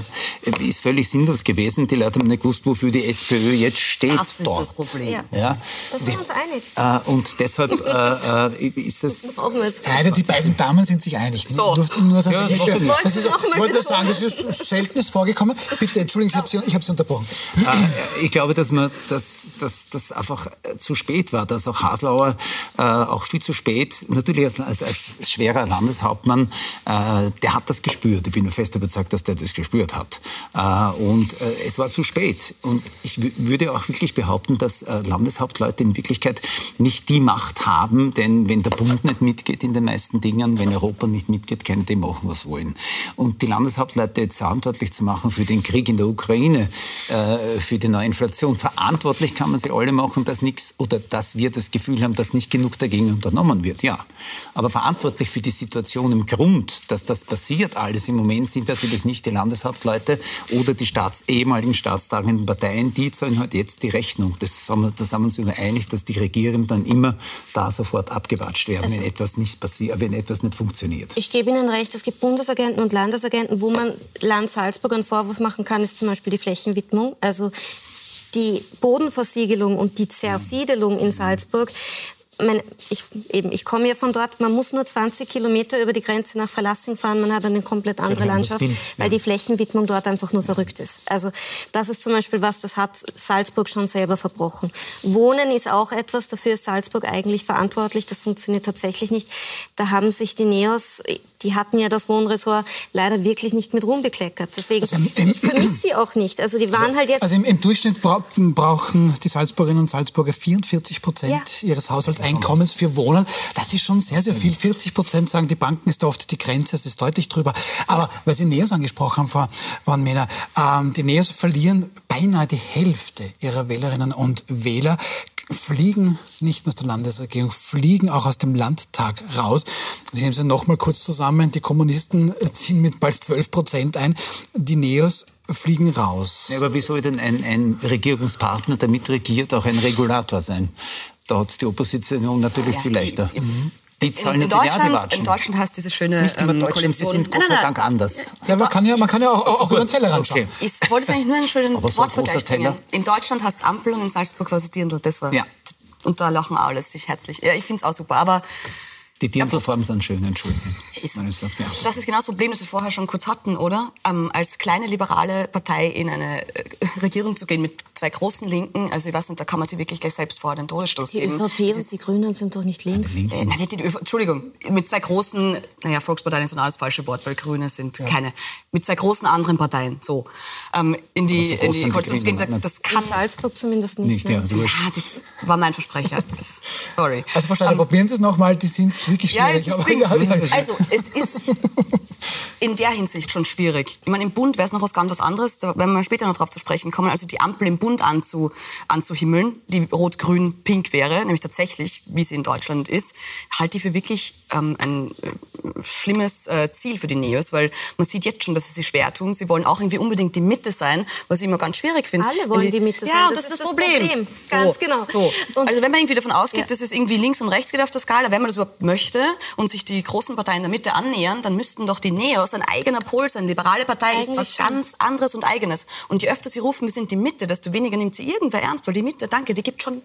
ist völlig sinnlos gewesen. Die Leute haben nicht gewusst, wofür die SPÖ jetzt steht Das ist dort. das Problem. Ja. Ja. Da sind wir uns einig. Äh, und deshalb äh, äh, ist das. Beide, die beiden Damen sind sich einig. So. Nur, nur, dass Ja, ich, das macht das ist, wollte sagen, das ist seltenst vorgekommen. Bitte, Entschuldigen Sie, ich habe Sie, hab Sie unterbrochen. Äh, ich glaube, dass man dass, dass, dass einfach äh, zu spät war, dass auch Haslauer äh, auch viel zu spät, natürlich als, als, als schwerer Landeshauptmann, äh, der hat das gespürt. Ich bin mir fest überzeugt, dass der das gespürt hat. Äh, und äh, es war zu spät. Und ich wü- würde auch wirklich behaupten, dass äh, Landeshauptleute in Wirklichkeit nicht die Macht haben, denn wenn der Bund nicht mitgeht in den meisten Dingen, wenn Europa nicht mitgeht, können die machen, was wollen. Und die Landeshauptleute jetzt verantwortlich zu machen für den Krieg in der Ukraine, äh, für die neue Inflation, verantwortlich kann man sie alle machen, dass nichts oder dass wir das Gefühl haben, dass nicht genug dagegen unternommen wird, ja. Aber verantwortlich für die Situation im Grund, dass das passiert alles im Moment, sind natürlich nicht die Landeshauptleute oder die Staats ehemaligen staatstragenden Parteien, die zahlen halt jetzt die Rechnung. Das haben das haben wir uns einig, dass die Regierenden dann immer da sofort abgewatscht werden, wenn etwas nicht passiert, wenn etwas nicht funktioniert. Ich gebe Ihnen recht, es gibt Bundesagenten und Landesagenten, wo man Land Salzburg einen Vorwurf machen kann, ist zum Beispiel die Flächenwidmung. Also die Bodenversiegelung und die Zersiedelung in Salzburg. Meine, ich, eben, ich komme ja von dort, man muss nur 20 Kilometer über die Grenze nach Verlassing fahren, man hat eine komplett andere Landschaft, weil ja. die Flächenwidmung dort einfach nur verrückt ist. Also das ist zum Beispiel was, das hat Salzburg schon selber verbrochen. Wohnen ist auch etwas, dafür ist Salzburg eigentlich verantwortlich, das funktioniert tatsächlich nicht. Da haben sich die Neos, die hatten ja das Wohnressort leider wirklich nicht mit Ruhm bekleckert. Deswegen, Also im- im- ich vermisse sie auch nicht. Also die waren halt jetzt... Also im, im Durchschnitt bra brauchen die Salzburgerinnen und Salzburger 44 Prozent Ja. ihres Haushaltseinkommens für Wohnen. Das ist schon sehr, sehr viel. 40 Prozent sagen, die Banken ist da oft die Grenze, es ist deutlich drüber. Aber weil Sie Neos angesprochen haben, Frau Van Mena, ähm, die Neos verlieren beinahe die Hälfte ihrer Wählerinnen und Wähler fliegen nicht nur aus der Landesregierung, fliegen auch aus dem Landtag raus. Ich nehme sie noch mal kurz zusammen. Die Kommunisten ziehen mit bald 12 Prozent ein. Die Neos fliegen raus. Ja, aber wie soll denn ein, ein Regierungspartner, der mitregiert, auch ein Regulator sein? Da hat die Opposition natürlich viel leichter. Die zahlen in, in, Deutschland, in Deutschland heißt diese schöne Nicht immer ähm, Deutschland, wir sind Gott sei Dank anders. Ja, man kann ja, man kann ja auch, auch über den Tellerrand schauen. Okay. Ich wollte eigentlich nur einen schönen Aber so Wortvergleich Teller. bringen. In Deutschland heißt es Ampel und in Salzburg war es Dirndl. Das war. Ja. Und da lachen alle sich herzlich. Ja, ich finde es auch super. Aber Die Dirndlformen sind schön, Entschuldigung. Ist- ja. das ist genau das Problem, das wir vorher schon kurz hatten, oder? Ähm, als kleine liberale Partei in eine äh, Regierung zu gehen mit zwei großen Linken, also ich weiß nicht, da kann man sich wirklich gleich selbst vor den Todesstoß Die geben. ÖVP und die Grünen sind doch nicht links. Äh, nein, die Entschuldigung, mit zwei großen, naja, Volksparteien ist ein alles falsche Wort, weil Grüne sind keine, mit zwei großen anderen Parteien, so, ähm, in die, Aber so in die die Koalition zu gehen, das, das kann In Salzburg zumindest nicht. Nicht, ne? ja. Also wurscht. Ah, das war mein Versprecher. Das, sorry. Also verstanden, probieren Sie es nochmal, die sind wirklich Ja, schwierig. es ist aber ja, ja, ja. Also, es ist in der Hinsicht schon schwierig. Ich meine, im Bund wäre es noch was ganz was anderes, da werden wir später noch drauf zu sprechen kommen. Also die Ampel im Bund anzu, anzuhimmeln, die rot-grün-pink wäre, nämlich tatsächlich, wie sie in Deutschland ist, halte ich für wirklich ähm, ein äh, schlimmes äh, Ziel für die Neos, weil man sieht jetzt schon, dass sie sich schwer tun. Sie wollen auch irgendwie unbedingt die Mitte sein, was ich immer ganz schwierig finde. Alle wollen Wenn die Mitte ja, sein, und das, ist das Problem. Problem. Ganz so, genau. So. Also wenn man irgendwie davon ausgeht, Ja. dass es irgendwie links und rechts geht auf der Skala, wenn man das überhaupt möchte und sich die großen Parteien in der Mitte annähern, dann müssten doch die Neos ein eigener Pol sein. Liberale Partei Eigentlich ist was schon. ganz anderes und eigenes. Und je öfter sie rufen, wir sind die Mitte, desto weniger nimmt sie irgendwer ernst, weil die Mitte, danke, die gibt schon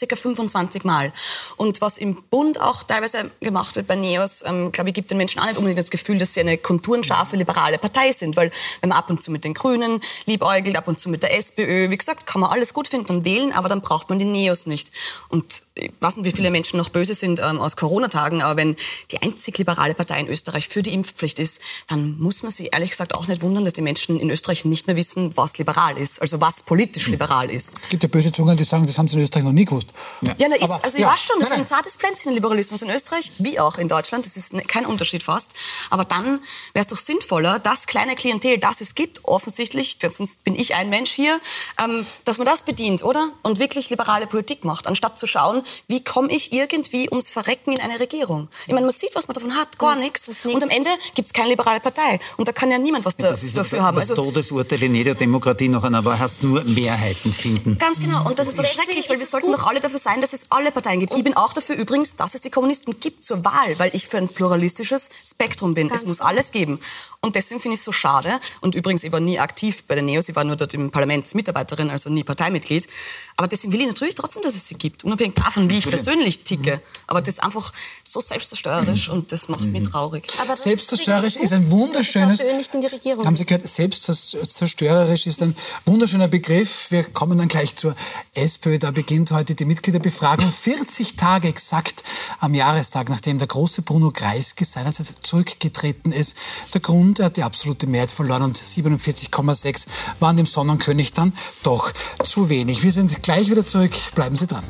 circa 25 Mal. Und was im Bund auch teilweise gemacht wird bei NEOS, ähm, glaube ich, gibt den Menschen auch nicht unbedingt das Gefühl, dass sie eine konturenscharfe liberale Partei sind. Weil wenn man ab und zu mit den Grünen liebäugelt, ab und zu mit der SPÖ, wie gesagt, kann man alles gut finden und wählen, aber dann braucht man die NEOS nicht. Und ich weiß nicht, wie viele Menschen noch böse sind ähm, aus Corona-Tagen, aber wenn die einzig liberale Partei in Österreich für die Impfpflicht ist, dann muss man sich ehrlich gesagt auch nicht wundern, dass die Menschen in Österreich nicht mehr wissen, was liberal ist, also was politisch hm. liberal ist. Es gibt ja böse Zungen, die sagen, das haben sie in Österreich noch nie gewusst. Ja, ja na, ist, also ich ja. weiß schon, das ist ein zartes Pflänzchen Liberalismus in Österreich, wie auch in Deutschland, das ist kein Unterschied fast. Aber dann wäre es doch sinnvoller, das kleine Klientel, das es gibt, offensichtlich, sonst bin ich ein Mensch hier, ähm, dass man das bedient, oder? Und wirklich liberale Politik macht, anstatt zu schauen, wie komme ich irgendwie ums Verrecken in eine Regierung? Ich meine, man sieht, was man davon hat, gar hm, nichts. Und am Ende gibt es keine liberale Partei. Und da kann ja niemand was da, dafür haben. Das also, Todesurteil in jeder Demokratie noch an, aber hast nur Mehrheiten finden. Ganz genau. Und das ist doch schrecklich, weil wir sollten doch alle dafür sein, dass es alle Parteien gibt. Ich bin auch dafür übrigens, dass es die Kommunisten gibt zur Wahl, weil ich für ein pluralistisches Spektrum bin. Ganz es muss genau. alles geben. Und deswegen finde ich es so schade. Und übrigens, ich war nie aktiv bei der NEOS, ich war nur dort im Parlament Mitarbeiterin, also nie Parteimitglied. Aber deswegen will ich natürlich trotzdem, dass es sie gibt, unabhängig davon, wie ich persönlich ticke. Aber das ist einfach so selbstzerstörerisch und das macht mich traurig. Aber selbstzerstörerisch ist ein wunderschönes... Nicht in die Regierung. Haben Sie gehört, selbstzerstörerisch ist ein wunderschöner Begriff. Wir kommen dann gleich zur SPÖ. Da beginnt heute die Mitgliederbefragung. 40 Tage exakt am Jahrestag, nachdem der große Bruno Kreisky seinerzeit zurückgetreten ist. Der Grund, er hat die absolute Mehrheit verloren und 47,6 waren dem Sonnenkönig dann doch zu wenig. Wir sind gleich wieder zurück. Bleiben Sie dran.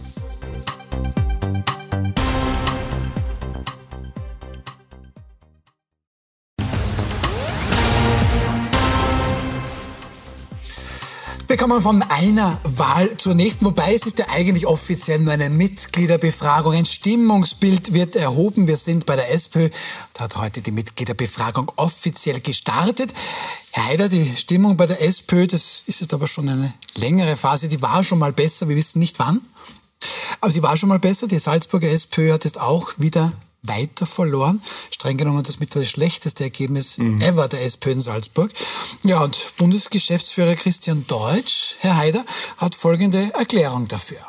Wir kommen von einer Wahl zur nächsten, wobei es ist ja eigentlich offiziell nur eine Mitgliederbefragung. Ein Stimmungsbild wird erhoben. Wir sind bei der SPÖ. Da hat heute die Mitgliederbefragung offiziell gestartet. Herr Heider, die Stimmung bei der SPÖ, das ist jetzt aber schon eine längere Phase, die war schon mal besser. Wir wissen nicht wann. Aber sie war schon mal besser. Die Salzburger SPÖ hat jetzt auch wieder weiter verloren. Streng genommen das mit das schlechteste Ergebnis mhm. ever der SPÖ in Salzburg. Ja, und Bundesgeschäftsführer Christian Deutsch, Herr Haider, hat folgende Erklärung dafür.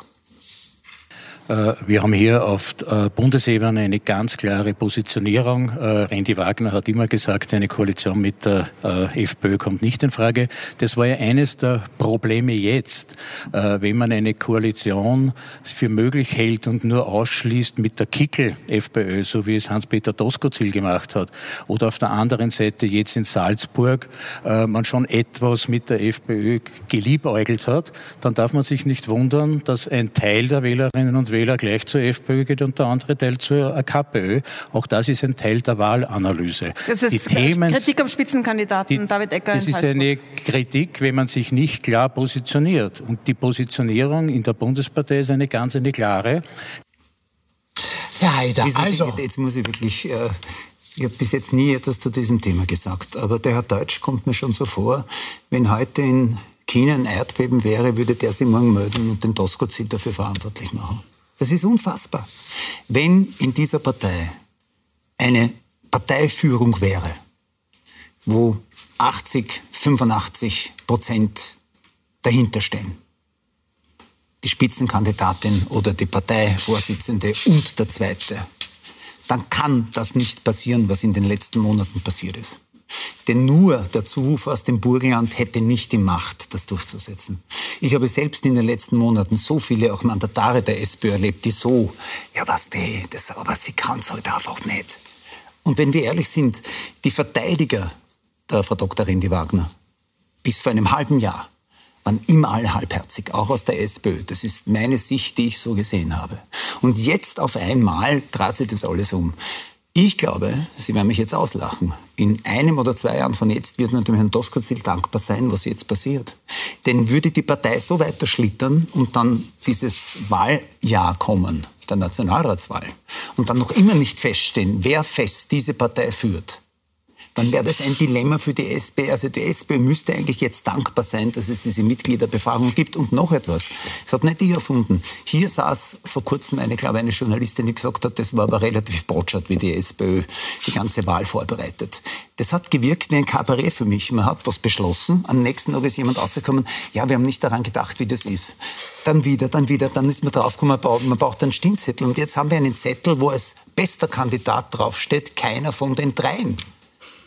Äh, wir haben hier auf äh, Bundesebene eine ganz klare Positionierung. Äh, Randy Wagner hat immer gesagt, eine Koalition mit der FPÖ kommt nicht in Frage. Das war ja eines der Probleme jetzt, wenn man eine Koalition für möglich hält und nur ausschließt mit der Kickel-FPÖ, so wie es Hans-Peter Doskozil gemacht hat, oder auf der anderen Seite jetzt in Salzburg man schon etwas mit der FPÖ geliebäugelt hat, dann darf man sich nicht wundern, dass ein Teil der Wählerinnen und Wähler gleich zur FPÖ geht und der andere Teil zur KPÖ. Auch das ist ein Teil der Wahlanalyse. Das ist die Themen, Kritik am Spitzenkandidaten die, David Ecker. Das ist eine Kritik, wenn man sich nicht klar positioniert. Und die Positionierung in der Bundespartei ist eine ganz eine klare. Herr Haider, also... Jetzt muss ich wirklich... Äh ich habe bis jetzt nie etwas zu diesem Thema gesagt, aber der Herr Deutsch kommt mir schon so vor, wenn heute in China ein Erdbeben wäre, würde der sich morgen melden und den Doskozil dafür verantwortlich machen. Das ist unfassbar. Wenn in dieser Partei eine Parteiführung wäre, wo 80, 85 Prozent dahinter stehen, die Spitzenkandidatin oder die Parteivorsitzende und der Zweite, dann kann das nicht passieren, was in den letzten Monaten passiert ist. Denn nur der Zuruf aus dem Burgenland hätte nicht die Macht, das durchzusetzen. Ich habe selbst in den letzten Monaten so viele auch Mandatare der SPÖ erlebt, die so, ja was, nee, das, aber sie kann es heute halt einfach nicht. Und wenn wir ehrlich sind, die Verteidiger der Frau Dr. Rendi Wagner bis vor einem halben Jahr waren immer alle halbherzig, auch aus der SPÖ. Das ist meine Sicht, die ich so gesehen habe. Und jetzt auf einmal trat sie das alles um. Ich glaube, Sie werden mich jetzt auslachen. In einem oder zwei Jahren von jetzt wird man dem Herrn Doskozil dankbar sein, was jetzt passiert. Denn würde die Partei so weiter schlittern und dann dieses Wahljahr kommen, der Nationalratswahl, und dann noch immer nicht feststehen, wer fest diese Partei führt, dann wäre das ein Dilemma für die SPÖ. Also die SPÖ müsste eigentlich jetzt dankbar sein, dass es diese Mitgliederbefragung gibt. Und noch etwas, das habe nicht ich erfunden. Hier saß vor kurzem eine, glaube ich, eine Journalistin, die gesagt hat, das war aber relativ botschert, wie die SPÖ die ganze Wahl vorbereitet. Das hat gewirkt wie ein Kabarett für mich. Man hat was beschlossen, am nächsten Tag ist jemand rausgekommen, ja, wir haben nicht daran gedacht, wie das ist. Dann wieder, dann wieder, dann ist man draufgekommen, man braucht einen Stimmzettel. Und jetzt haben wir einen Zettel, wo als bester Kandidat draufsteht, keiner von den dreien.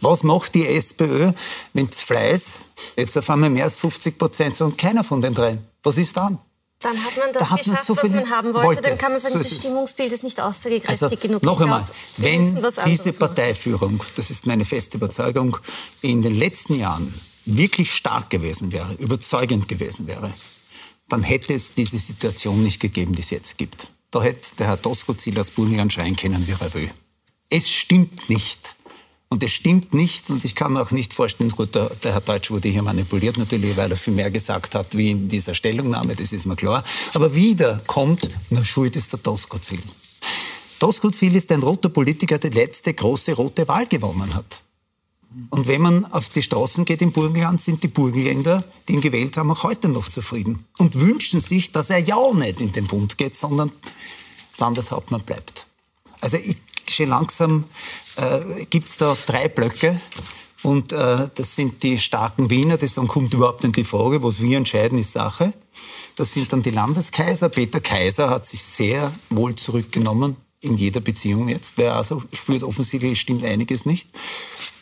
Was macht die SPÖ, wenn das Fleiß jetzt auf einmal mehr als 50 Prozent und keiner von den dreien? Was ist dann? Dann hat man das da hat man so was man haben wollte. wollte. Dann kann man sagen, so das Stimmungsbild ist nicht aussagekräftig also, genug. Noch einmal, wenn diese Parteiführung, das ist meine feste Überzeugung, in den letzten Jahren wirklich stark gewesen wäre, überzeugend gewesen wäre, dann hätte es diese Situation nicht gegeben, die es jetzt gibt. Da hätte der Herr Doskozil aus Burgenland schreien können, wie er will. Es stimmt nicht. Und es stimmt nicht, und ich kann mir auch nicht vorstellen, gut, der, der, Herr Deutsch wurde hier manipuliert natürlich, weil er viel mehr gesagt hat, wie in dieser Stellungnahme, das ist mir klar. Aber wieder kommt, na schuld ist der Doskozil. Doskozil ist ein roter Politiker, der letzte große rote Wahl gewonnen hat. Und wenn man auf die Straßen geht im Burgenland, sind die Burgenländer, die ihn gewählt haben, auch heute noch zufrieden und wünschen sich, dass er ja nicht in den Bund geht, sondern Landeshauptmann bleibt. Also ich, schon langsam äh, gibt es da drei Blöcke. Und äh, das sind die starken Wiener, die sagen, kommt überhaupt nicht die Frage, was wir entscheiden, ist Sache. Das sind dann die Landeskaiser. Peter Kaiser hat sich sehr wohl zurückgenommen in jeder Beziehung jetzt, weil er also spürt, offensichtlich stimmt einiges nicht.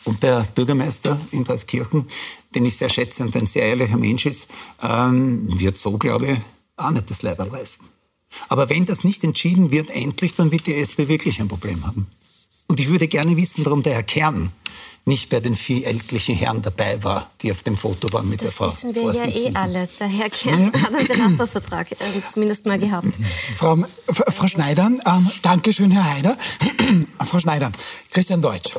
Und der Bürgermeister in Dreiskirchen, den ich sehr schätze und ein sehr ehrlicher Mensch ist, ähm, wird so, glaube ich, auch nicht das Leiberl reißen. Aber wenn das nicht entschieden wird, endlich, dann wird die SP wirklich ein Problem haben. Und ich würde gerne wissen, warum der Herr Kern nicht bei den vier ältlichen Herren dabei war, die auf dem Foto waren mit das der Frau. Das wissen wir ja eh alle. Der Herr Kern ja. hat einen Beratervertrag äh, zumindest mal gehabt. Frau, Frau Schneider, ähm, Dankeschön, Herr Haider. Frau Schneider, Christian Deutsch.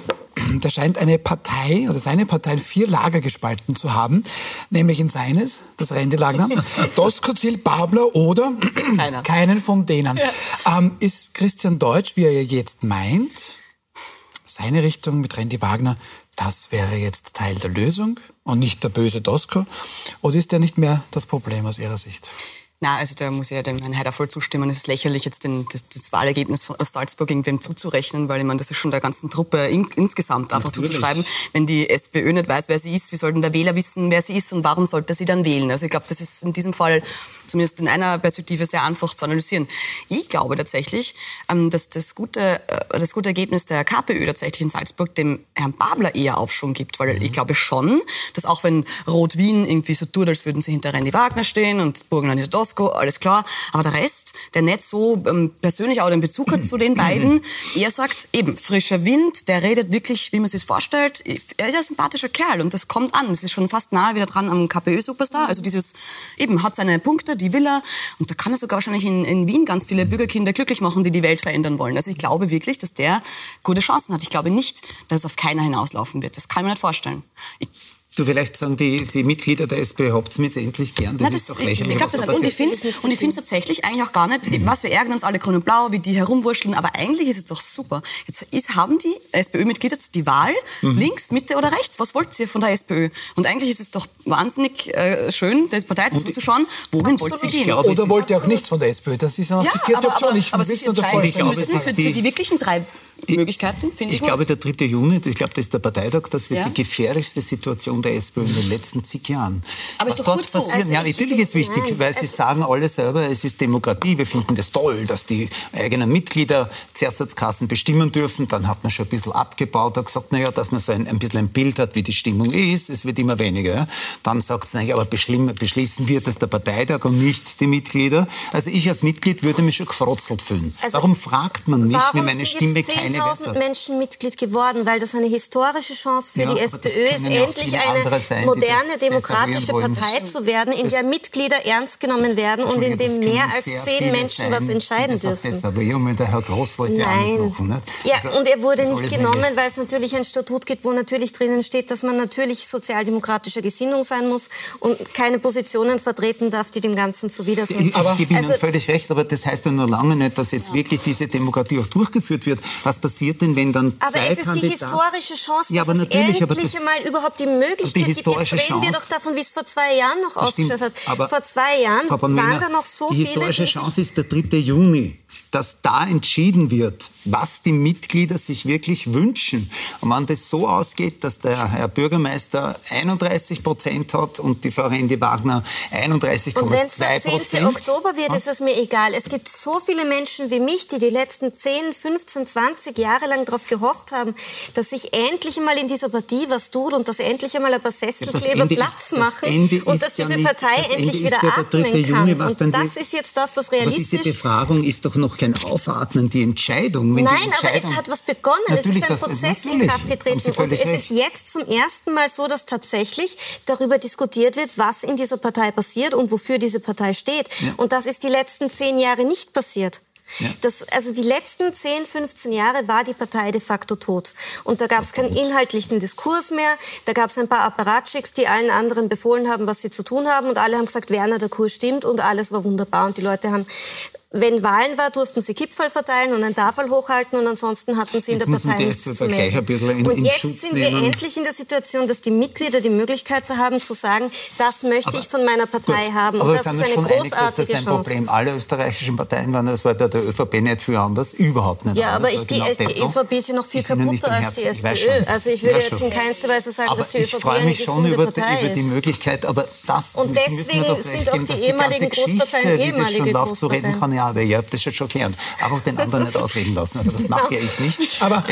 Der scheint eine Partei oder seine Partei in vier Lager gespalten zu haben, nämlich in seines, das Rendelager, Doskozil, Babler oder Keiner. keinen von denen. Ja. Ähm, ist Christian Deutsch, wie er jetzt meint, seine Richtung mit Randy Wagner, das wäre jetzt Teil der Lösung und nicht der böse Dosko? Oder ist der nicht mehr das Problem aus Ihrer Sicht? Na, also da muss ich ja dem Herrn Heider voll zustimmen. Es ist lächerlich, jetzt den, das, das Wahlergebnis aus Salzburg irgendwem zuzurechnen, weil ich meine, das ist schon der ganzen Truppe in, insgesamt einfach Natürlich. zuzuschreiben. Wenn die SPÖ nicht weiß, wer sie ist, wie soll denn der Wähler wissen, wer sie ist und warum sollte sie dann wählen? Also ich glaube, das ist in diesem Fall zumindest in einer Perspektive sehr einfach zu analysieren. Ich glaube tatsächlich, ähm, dass das gute, äh, das gute Ergebnis der KPÖ tatsächlich in Salzburg dem Herrn Babler eher Aufschwung gibt, weil mhm. ich glaube schon, dass auch wenn Rot-Wien irgendwie so tut, als würden sie hinter Randy Wagner stehen und Burgenland hinter Tosco, alles klar. Aber der Rest, der nicht so ähm, persönlich auch den Bezug hat zu den beiden, er sagt eben, frischer Wind, der redet wirklich, wie man sich vorstellt. Er ist ein sympathischer Kerl und das kommt an. Es ist schon fast nahe wieder dran am KPÖ-Superstar. Also dieses, eben, hat seine Punkte, die will er. Und da kann er sogar wahrscheinlich in, in Wien ganz viele Bürgerkinder glücklich machen, die die Welt verändern wollen. Also ich glaube wirklich, dass der gute Chancen hat. Ich glaube nicht, dass es auf keiner hinauslaufen wird. Das kann ich mir nicht vorstellen. Ich Du vielleicht sagen, die, die Mitglieder der SPÖ habt es mir jetzt endlich gern. Das, Nein, das ist doch lächerlich. Ich, ich und ich finde es tatsächlich eigentlich auch gar nicht, mhm. was wir ärgern uns alle grün und blau, wie die herumwurschteln, aber eigentlich ist es doch super. Jetzt ist, haben die SPÖ-Mitglieder die Wahl, mhm. links, Mitte oder rechts. Was wollt ihr von der SPÖ? Und eigentlich ist es doch wahnsinnig äh, schön, der Partei zuzuschauen, wohin wollt ihr gehen? Glaube, oder wollt ihr auch nichts von der SPÖ? Das ist ja noch ja, die vierte aber, Option. Ich aber, aber wissen und müssen für, für die wirklichen drei Möglichkeiten, finde ich. Ich glaube, der 3. Juni, ich glaube, das ist der Parteitag, das wird ja. die gefährlichste Situation der SPÖ in den letzten zig Jahren. Aber Was ist doch dort gut passiert, so. ja, natürlich ist wichtig, nein, weil Sie sagen alle selber, es ist Demokratie, wir finden das toll, dass die eigenen Mitglieder Zuersatzkassen bestimmen dürfen. Dann hat man schon ein bisschen abgebaut, hat gesagt, naja, dass man so ein, ein bisschen ein Bild hat, wie die Stimmung ist, es wird immer weniger. Dann sagt es, naja, aber beschließen wir das der Parteitag und nicht die Mitglieder. Also ich als Mitglied würde mich schon gefrotzelt fühlen. Also warum fragt man mich, wenn meine Stimme keine 10.000 Menschen Mitglied geworden, weil das eine historische Chance für ja, die SPÖ ist, endlich eine sein, moderne, demokratische Partei zu werden, in der Mitglieder ernst genommen werden und in dem mehr als zehn Menschen sein, was entscheiden dürfen. Das aber junge, der Herr Groß wollte Nein. Nicht? Ja, also, und er wurde nicht genommen, weil es natürlich ein Statut gibt, wo natürlich drinnen steht, dass man natürlich sozialdemokratischer Gesinnung sein muss und keine Positionen vertreten darf, die dem Ganzen zuwider sind. Ich, ich gebe Ihnen also, völlig recht, aber das heißt ja nur lange nicht, dass jetzt ja. wirklich diese Demokratie auch durchgeführt wird. Was was passiert denn, wenn dann aber zwei Aber es ist die historische Chance, dass ja, aber es natürlich, endlich einmal überhaupt die Möglichkeit die historische gibt. Jetzt reden Chance, wir doch davon, wie es vor zwei Jahren noch ausgeschaut hat. vor zwei Jahren waren da noch so die viele... Die historische Chance ist der 3. Juni dass da entschieden wird, was die Mitglieder sich wirklich wünschen. Und wenn das so ausgeht, dass der Herr Bürgermeister 31 Prozent hat und die Frau Rendi Wagner 31,2 Prozent. Und wenn es der 10. Oktober wird, ist es mir egal. Es gibt so viele Menschen wie mich, die die letzten 10, 15, 20 Jahre lang darauf gehofft haben, dass sich endlich einmal in dieser Partie was tut und dass endlich einmal ein paar Sesselkleber ja, Platz ist, machen und dass diese ja Partei nicht, endlich wieder atmen Juni, kann. und das ist jetzt das, was realistisch... Aber diese Befragung ist doch noch kein Aufatmen, die Entscheidung. Nein, die Entscheidung aber es hat was begonnen. Es ist ein Prozess in Kraft getreten. Und es ist jetzt zum ersten Mal so, dass tatsächlich darüber diskutiert wird, was in dieser Partei passiert und wofür diese Partei steht. Ja. Und das ist die letzten zehn Jahre nicht passiert. Ja. Das, also die letzten 10, 15 Jahre war die Partei de facto tot. Und da gab es keinen inhaltlichen Diskurs mehr. Da gab es ein paar Apparatschicks, die allen anderen befohlen haben, was sie zu tun haben. Und alle haben gesagt, Werner, der Kurs stimmt und alles war wunderbar. Und die Leute haben wenn Wahlen war, durften sie Kipferl verteilen und einen Tafel hochhalten und ansonsten hatten sie in der Partei nichts zu melden. In, und jetzt Schutz sind wir nehmen. endlich in der Situation, dass die Mitglieder die Möglichkeit haben zu sagen, das möchte aber, ich von meiner Partei gut, haben. Aber und das ist eine großartige einig, dass das ein Chance. Problem. Alle österreichischen Parteien waren, das war bei der ÖVP nicht viel anders, überhaupt nicht. Ja, aber ich, die, genau die ÖVP ist ja noch viel kaputter als die SPÖ. Also ich würde jetzt in keinster Weise sagen, aber dass die ÖVP eine gesunde Partei über die Möglichkeit, aber das Und deswegen sind auch die ehemaligen Großparteien ehemalige Großparteien. Ja, aber ihr habt das schon schon klären. Einfach den anderen nicht ausreden lassen. Aber das mache ja ich nicht. Aber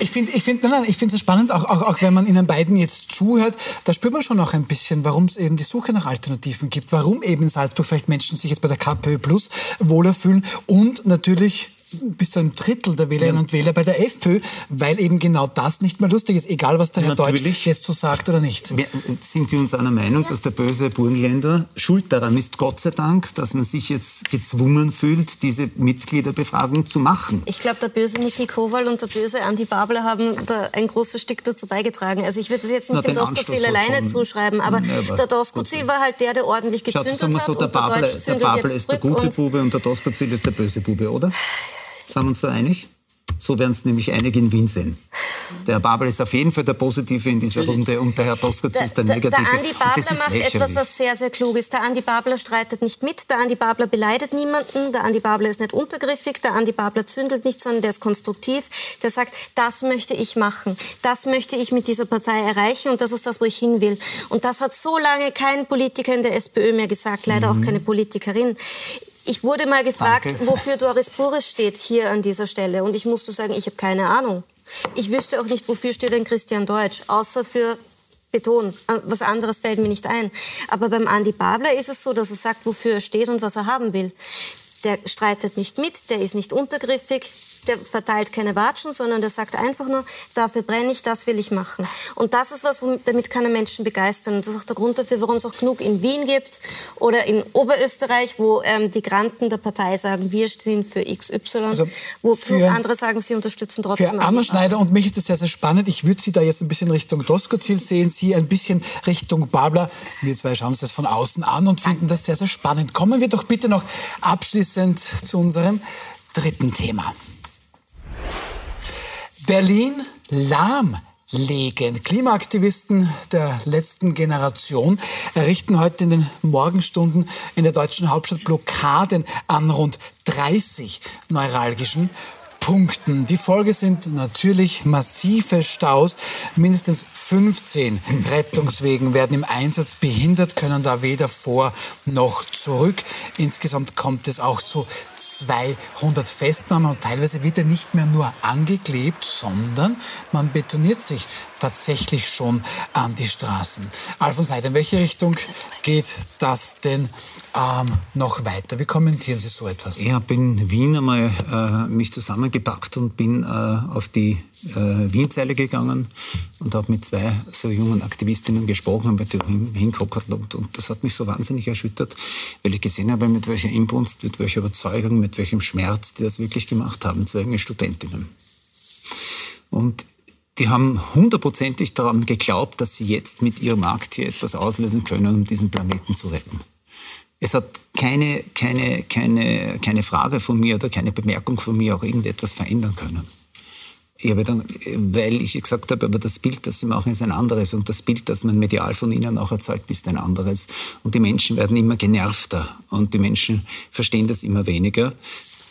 ich finde ich find, nein, es spannend, auch, auch, auch wenn man Ihnen beiden jetzt zuhört, da spürt man schon noch ein bisschen, warum es eben die Suche nach Alternativen gibt, warum eben in Salzburg vielleicht Menschen sich jetzt bei der KPÖ Plus wohler fühlen und natürlich bis zu einem Drittel der Wählerinnen ja. und Wähler bei der FPÖ, weil eben genau das nicht mehr lustig ist, egal was der Herr Natürlich Deutsch jetzt so sagt oder nicht. Wir, sind wir uns einer Meinung, ja. dass der böse Burgenländer schuld daran ist, Gott sei Dank, dass man sich jetzt gezwungen fühlt, diese Mitgliederbefragung zu machen? Ich glaube, der böse Niki Kowal und der böse Andi Babler haben da ein großes Stück dazu beigetragen. Also ich würde das jetzt nicht Na, dem Doskozil alleine zuschreiben, aber ja, der Doskozil war halt der, der ordentlich gezündet Schaut, hat. So, der Babler, der Babler ist der gute Bube und der Doskozil ist der böse Bube, oder? Sind wir uns da einig? So werden es nämlich einige in Wien sehen. Der Herr Babel ist auf jeden Fall der Positive in dieser Runde und der Herr Toskatz ist der Negative. Der Andi Babler macht lächerlich. etwas, was sehr, sehr klug ist. Der Andi Babler streitet nicht mit, der Andi Babler beleidet niemanden, der Andi Babler ist nicht untergriffig, der Andi Babler zündelt nicht, sondern der ist konstruktiv. Der sagt, das möchte ich machen, das möchte ich mit dieser Partei erreichen und das ist das, wo ich hin will. Und das hat so lange kein Politiker in der SPÖ mehr gesagt, leider mhm. auch keine Politikerin. Ich wurde mal gefragt, Danke. wofür Doris Burris steht hier an dieser Stelle. Und ich musste sagen, ich habe keine Ahnung. Ich wüsste auch nicht, wofür steht ein Christian Deutsch, außer für Beton. Äh, was anderes fällt mir nicht ein. Aber beim Andi Babler ist es so, dass er sagt, wofür er steht und was er haben will. Der streitet nicht mit, der ist nicht untergriffig, der verteilt keine Watschen, sondern der sagt einfach nur, dafür brenne ich, das will ich machen. Und das ist was, damit kann er Menschen begeistern. Und das ist auch der Grund dafür, warum es auch genug in Wien gibt oder in Oberösterreich, wo ähm, die Granten der Partei sagen, wir stehen für XY, also wo für, andere sagen, sie unterstützen trotzdem. Für Anna Schneider und mich ist das sehr, sehr spannend. Ich würde Sie da jetzt ein bisschen Richtung Doskozil sehen, Sie ein bisschen Richtung Babler. Wir zwei schauen uns das von außen an und finden das sehr, sehr spannend. Kommen wir doch bitte noch abschließend zu unserem dritten Thema. Berlin lahmlegen. Klimaaktivisten der letzten Generation errichten heute in den Morgenstunden in der deutschen Hauptstadt Blockaden an rund 30 neuralgischen Punkten. Die Folge sind natürlich massive Staus. Mindestens 15 Rettungswegen werden im Einsatz behindert, können da weder vor noch zurück. Insgesamt kommt es auch zu 200 Festnahmen und teilweise wird er nicht mehr nur angeklebt, sondern man betoniert sich tatsächlich schon an die Straßen. Alfons Heid, in welche Richtung geht das denn ähm, noch weiter? Wie kommentieren Sie so etwas? Ich habe in Wien einmal äh, mich zusammengepackt und bin äh, auf die äh, Wienzeile gegangen und habe mit zwei so jungen Aktivistinnen gesprochen und mit denen hingehockert und, und das hat mich so wahnsinnig erschüttert, weil ich gesehen habe, mit welcher Inbrunst, mit welcher Überzeugung, mit welchem Schmerz die das wirklich gemacht haben, zwei junge Studentinnen. Und die haben hundertprozentig daran geglaubt, dass sie jetzt mit ihrem Akt hier etwas auslösen können, um diesen Planeten zu retten. Es hat keine, keine, keine, keine Frage von mir oder keine Bemerkung von mir auch irgendetwas verändern können. ich habe dann, weil ich gesagt habe, aber das Bild, das sie machen, ist ein anderes und das Bild, das man medial von ihnen auch erzeugt, ist ein anderes. Und die Menschen werden immer genervter und die Menschen verstehen das immer weniger.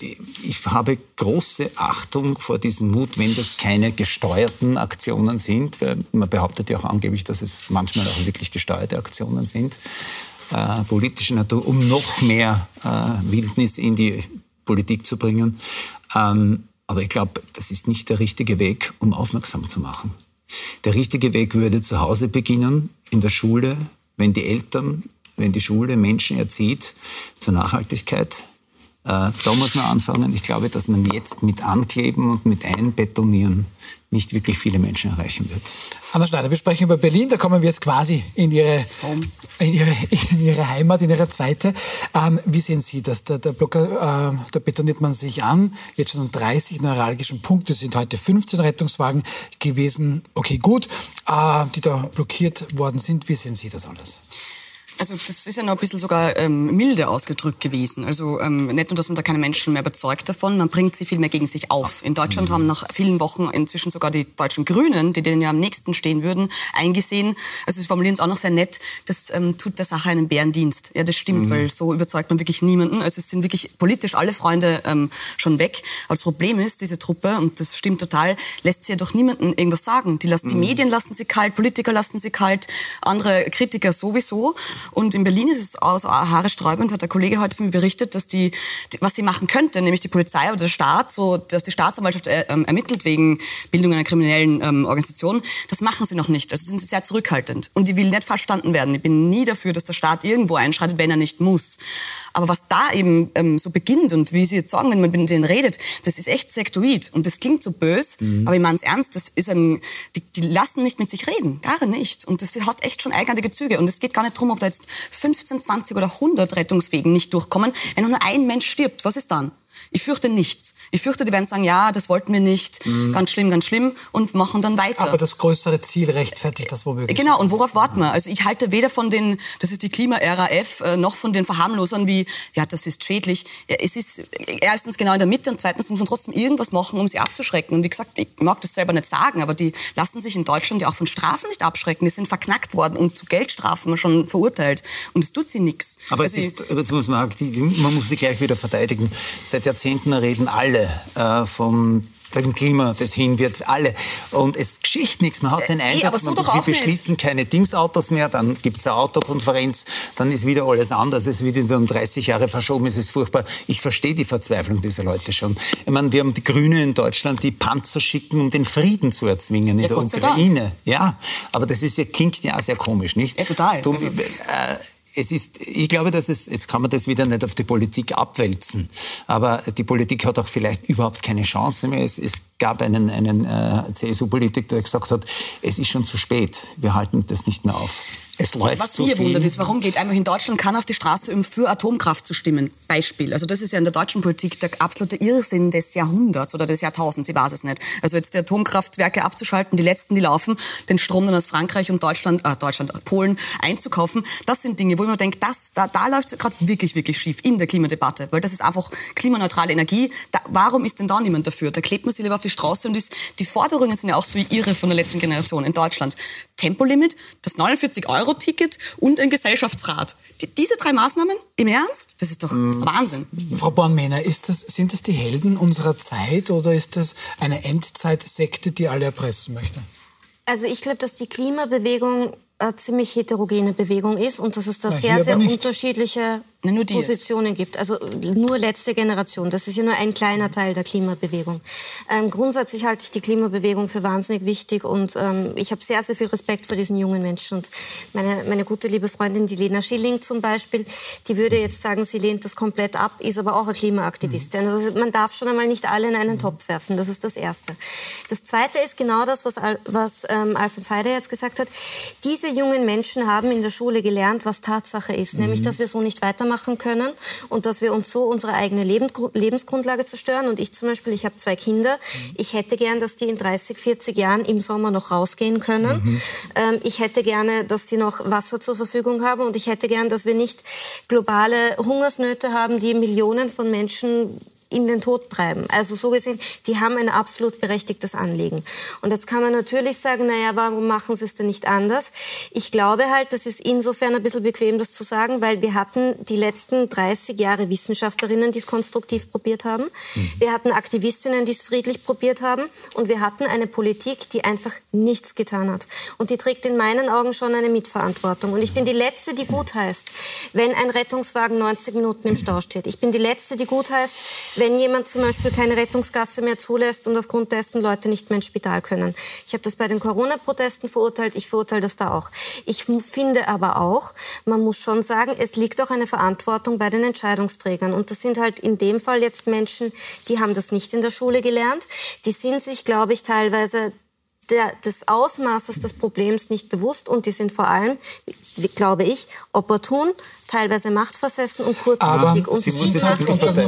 Ich habe große Achtung vor diesem Mut, wenn das keine gesteuerten Aktionen sind. Weil man behauptet ja auch angeblich, dass es manchmal auch wirklich gesteuerte Aktionen sind, äh, politischer Natur, um noch mehr äh, Wildnis in die Politik zu bringen. Ähm, aber ich glaube, das ist nicht der richtige Weg, um aufmerksam zu machen. Der richtige Weg würde zu Hause beginnen, in der Schule, wenn die Eltern, wenn die Schule Menschen erzieht zur Nachhaltigkeit. Äh, da muss man anfangen. Ich glaube, dass man jetzt mit Ankleben und mit Einbetonieren nicht wirklich viele Menschen erreichen wird. Anna Schneider, wir sprechen über Berlin, da kommen wir jetzt quasi in Ihre, in ihre, in ihre Heimat, in Ihre zweite. Ähm, wie sehen Sie das? Der, der Blocker, äh, da betoniert man sich an, jetzt schon an 30 neuralgischen Punkte, sind heute 15 Rettungswagen gewesen. Okay, gut, äh, die da blockiert worden sind. Wie sehen Sie das alles? Also das ist ja noch ein bisschen sogar ähm, milde ausgedrückt gewesen. Also ähm, nicht nur, dass man da keine Menschen mehr überzeugt davon, man bringt sie viel mehr gegen sich auf. In Deutschland mhm. haben nach vielen Wochen inzwischen sogar die deutschen Grünen, die denen ja am nächsten stehen würden, eingesehen, also sie formulieren es auch noch sehr nett, das ähm, tut der Sache einen Bärendienst. Ja, das stimmt, mhm. weil so überzeugt man wirklich niemanden. Also es sind wirklich politisch alle Freunde ähm, schon weg. Aber das Problem ist, diese Truppe, und das stimmt total, lässt sie ja doch niemanden irgendwas sagen. Die, mhm. die Medien lassen sie kalt, Politiker lassen sie kalt, andere Kritiker sowieso. Und in Berlin ist es aus Haare sträubend, hat der Kollege heute von mir berichtet, dass die, was sie machen könnte, nämlich die Polizei oder der Staat, so, dass die Staatsanwaltschaft äh, ähm, ermittelt wegen Bildung einer kriminellen ähm, Organisation, das machen sie noch nicht. Also sind sie sehr zurückhaltend. Und die will nicht verstanden werden. Ich bin nie dafür, dass der Staat irgendwo einschreitet, wenn er nicht muss. Aber was da eben ähm, so beginnt und wie Sie jetzt sagen, wenn man mit denen redet, das ist echt sektoid und das klingt so bös, mhm. aber ich meine es ernst, das ist ein, die, die, lassen nicht mit sich reden, gar nicht. Und das hat echt schon eigenartige Züge. Und es geht gar nicht darum, ob da jetzt 15, 20 oder 100 Rettungswegen nicht durchkommen. Wenn nur ein Mensch stirbt, was ist dann? Ich fürchte nichts. Ich fürchte, die werden sagen, ja, das wollten wir nicht, mhm. ganz schlimm, ganz schlimm und machen dann weiter. Aber das größere Ziel rechtfertigt das womöglich. Genau, und worauf warten wir? Also ich halte weder von den, das ist die Klima-RAF, äh, noch von den Verharmlosern wie, ja, das ist schädlich. Es ist erstens genau in der Mitte und zweitens muss man trotzdem irgendwas machen, um sie abzuschrecken. Und wie gesagt, ich mag das selber nicht sagen, aber die lassen sich in Deutschland ja auch von Strafen nicht abschrecken. Die sind verknackt worden und zu Geldstrafen schon verurteilt. Und es tut sie nichts. Aber also es ist, muss man, man muss sie gleich wieder verteidigen. Seit Jahrzehnten reden alle äh, vom dem Klima, das hin wird, alle. Und es geschieht nichts. Man hat den äh, Eindruck, so man, wir beschließen nicht. keine Dingsautos mehr, dann gibt es eine Autokonferenz, dann ist wieder alles anders. Es wird wieder um 30 Jahre verschoben, es ist furchtbar. Ich verstehe die Verzweiflung dieser Leute schon. Ich meine, wir haben die Grünen in Deutschland, die Panzer schicken, um den Frieden zu erzwingen in ja, der Ukraine. Ja, aber das ist ja, klingt ja sehr komisch, nicht? Ja, total. Du, also, äh, es ist, ich glaube, dass es, jetzt kann man das wieder nicht auf die Politik abwälzen, aber die Politik hat auch vielleicht überhaupt keine Chance mehr. Es, es gab einen, einen äh, CSU-Politiker, der gesagt hat, es ist schon zu spät, wir halten das nicht mehr auf. Es läuft Was so mir viel. wundert ist, warum geht einfach in Deutschland keiner auf die Straße, um für Atomkraft zu stimmen? Beispiel. Also das ist ja in der deutschen Politik der absolute Irrsinn des Jahrhunderts oder des Jahrtausends, ich weiß es nicht. Also jetzt die Atomkraftwerke abzuschalten, die letzten, die laufen, den Strom dann aus Frankreich und Deutschland, äh, Deutschland, Polen einzukaufen, das sind Dinge, wo ich mir denke, das, da, da läuft es gerade wirklich, wirklich schief in der Klimadebatte, weil das ist einfach klimaneutrale Energie. Da, warum ist denn da niemand dafür? Da klebt man sich lieber auf die Straße und ist, die Forderungen sind ja auch so wie ihre von der letzten Generation in Deutschland. Tempolimit, das 49 Euro Euro-Ticket und ein Gesellschaftsrat. Die, diese drei Maßnahmen, im Ernst? Das ist doch mhm. Wahnsinn. Frau Bornmänner, ist das, sind das die Helden unserer Zeit oder ist das eine Endzeitsekte, die alle erpressen möchte? Also ich glaube, dass die Klimabewegung eine ziemlich heterogene Bewegung ist und dass es da Na, sehr, sehr unterschiedliche na, nur Positionen gibt. Also nur letzte Generation. Das ist ja nur ein kleiner Teil der Klimabewegung. Ähm, grundsätzlich halte ich die Klimabewegung für wahnsinnig wichtig und ähm, ich habe sehr, sehr viel Respekt vor diesen jungen Menschen. Und meine, meine gute liebe Freundin, die Lena Schilling zum Beispiel, die würde jetzt sagen, sie lehnt das komplett ab, ist aber auch eine Klimaaktivistin. Mhm. Also man darf schon einmal nicht alle in einen. Topf werfen. Das ist das Erste. Das Zweite ist genau das, was, Al was ähm, Alfred Heider jetzt gesagt hat. Diese jungen Menschen haben in der Schule gelernt, was Tatsache ist, mhm. nämlich, dass wir so nicht weitermachen machen können und dass wir uns so unsere eigene Lebensgrundlage zerstören. Und ich zum Beispiel, ich habe zwei Kinder. Mhm. Ich hätte gern, dass die in 30, 40 Jahren im Sommer noch rausgehen können. Mhm. Ähm, ich hätte gerne, dass die noch Wasser zur Verfügung haben und ich hätte gern, dass wir nicht globale Hungersnöte haben, die Millionen von Menschen in den Tod treiben. Also so gesehen, die haben ein absolut berechtigtes Anliegen. Und jetzt kann man natürlich sagen, naja, warum machen sie es denn nicht anders? Ich glaube halt, das ist insofern ein bisschen bequem, das zu sagen, weil wir hatten die letzten 30 Jahre Wissenschaftlerinnen, die es konstruktiv probiert haben. Mhm. Wir hatten Aktivistinnen, die es friedlich probiert haben. Und wir hatten eine Politik, die einfach nichts getan hat. Und die trägt in meinen Augen schon eine Mitverantwortung. Und ich bin die Letzte, die gut heißt, wenn ein Rettungswagen 90 Minuten im Stau steht. Ich bin die Letzte, die gut heißt, wenn jemand zum Beispiel keine Rettungsgasse mehr zulässt und aufgrund dessen Leute nicht mehr ins Spital können. Ich habe das bei den Corona-Protesten verurteilt. Ich verurteile das da auch. Ich finde aber auch, man muss schon sagen, es liegt auch eine Verantwortung bei den Entscheidungsträgern. Und das sind halt in dem Fall jetzt Menschen, die haben das nicht in der Schule gelernt. Die sind sich, glaube ich, teilweise der, des Ausmaßes des Problems nicht bewusst und die sind vor allem, glaube ich, opportun, teilweise machtversessen und kurzsichtig und sie sind halt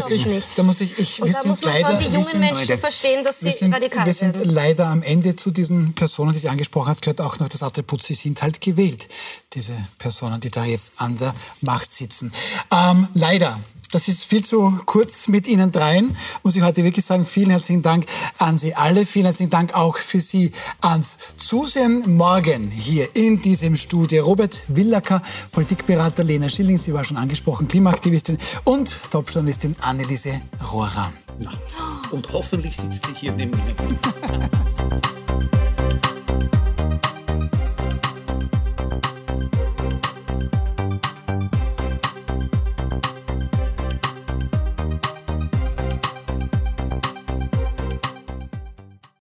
ich, nicht. Da muss ich, ich, und da muss man leider, schon die jungen sind, Menschen verstehen, dass sie sind, radikal Wir sind leider am Ende zu diesen Personen, die sie angesprochen hat, gehört auch noch das Attribut, sie sind halt gewählt, diese Personen, die da jetzt an der Macht sitzen. Ähm, leider das ist viel zu kurz mit Ihnen dreien. Muss ich heute wirklich sagen, vielen herzlichen Dank an Sie alle. Vielen herzlichen Dank auch für Sie ans Zusehen. Morgen hier in diesem Studio Robert Willacker, Politikberater Lena Schilling, sie war schon angesprochen, Klimaaktivistin und Topjournalistin Anneliese Rohrer. Und hoffentlich sitzt sie hier neben mir.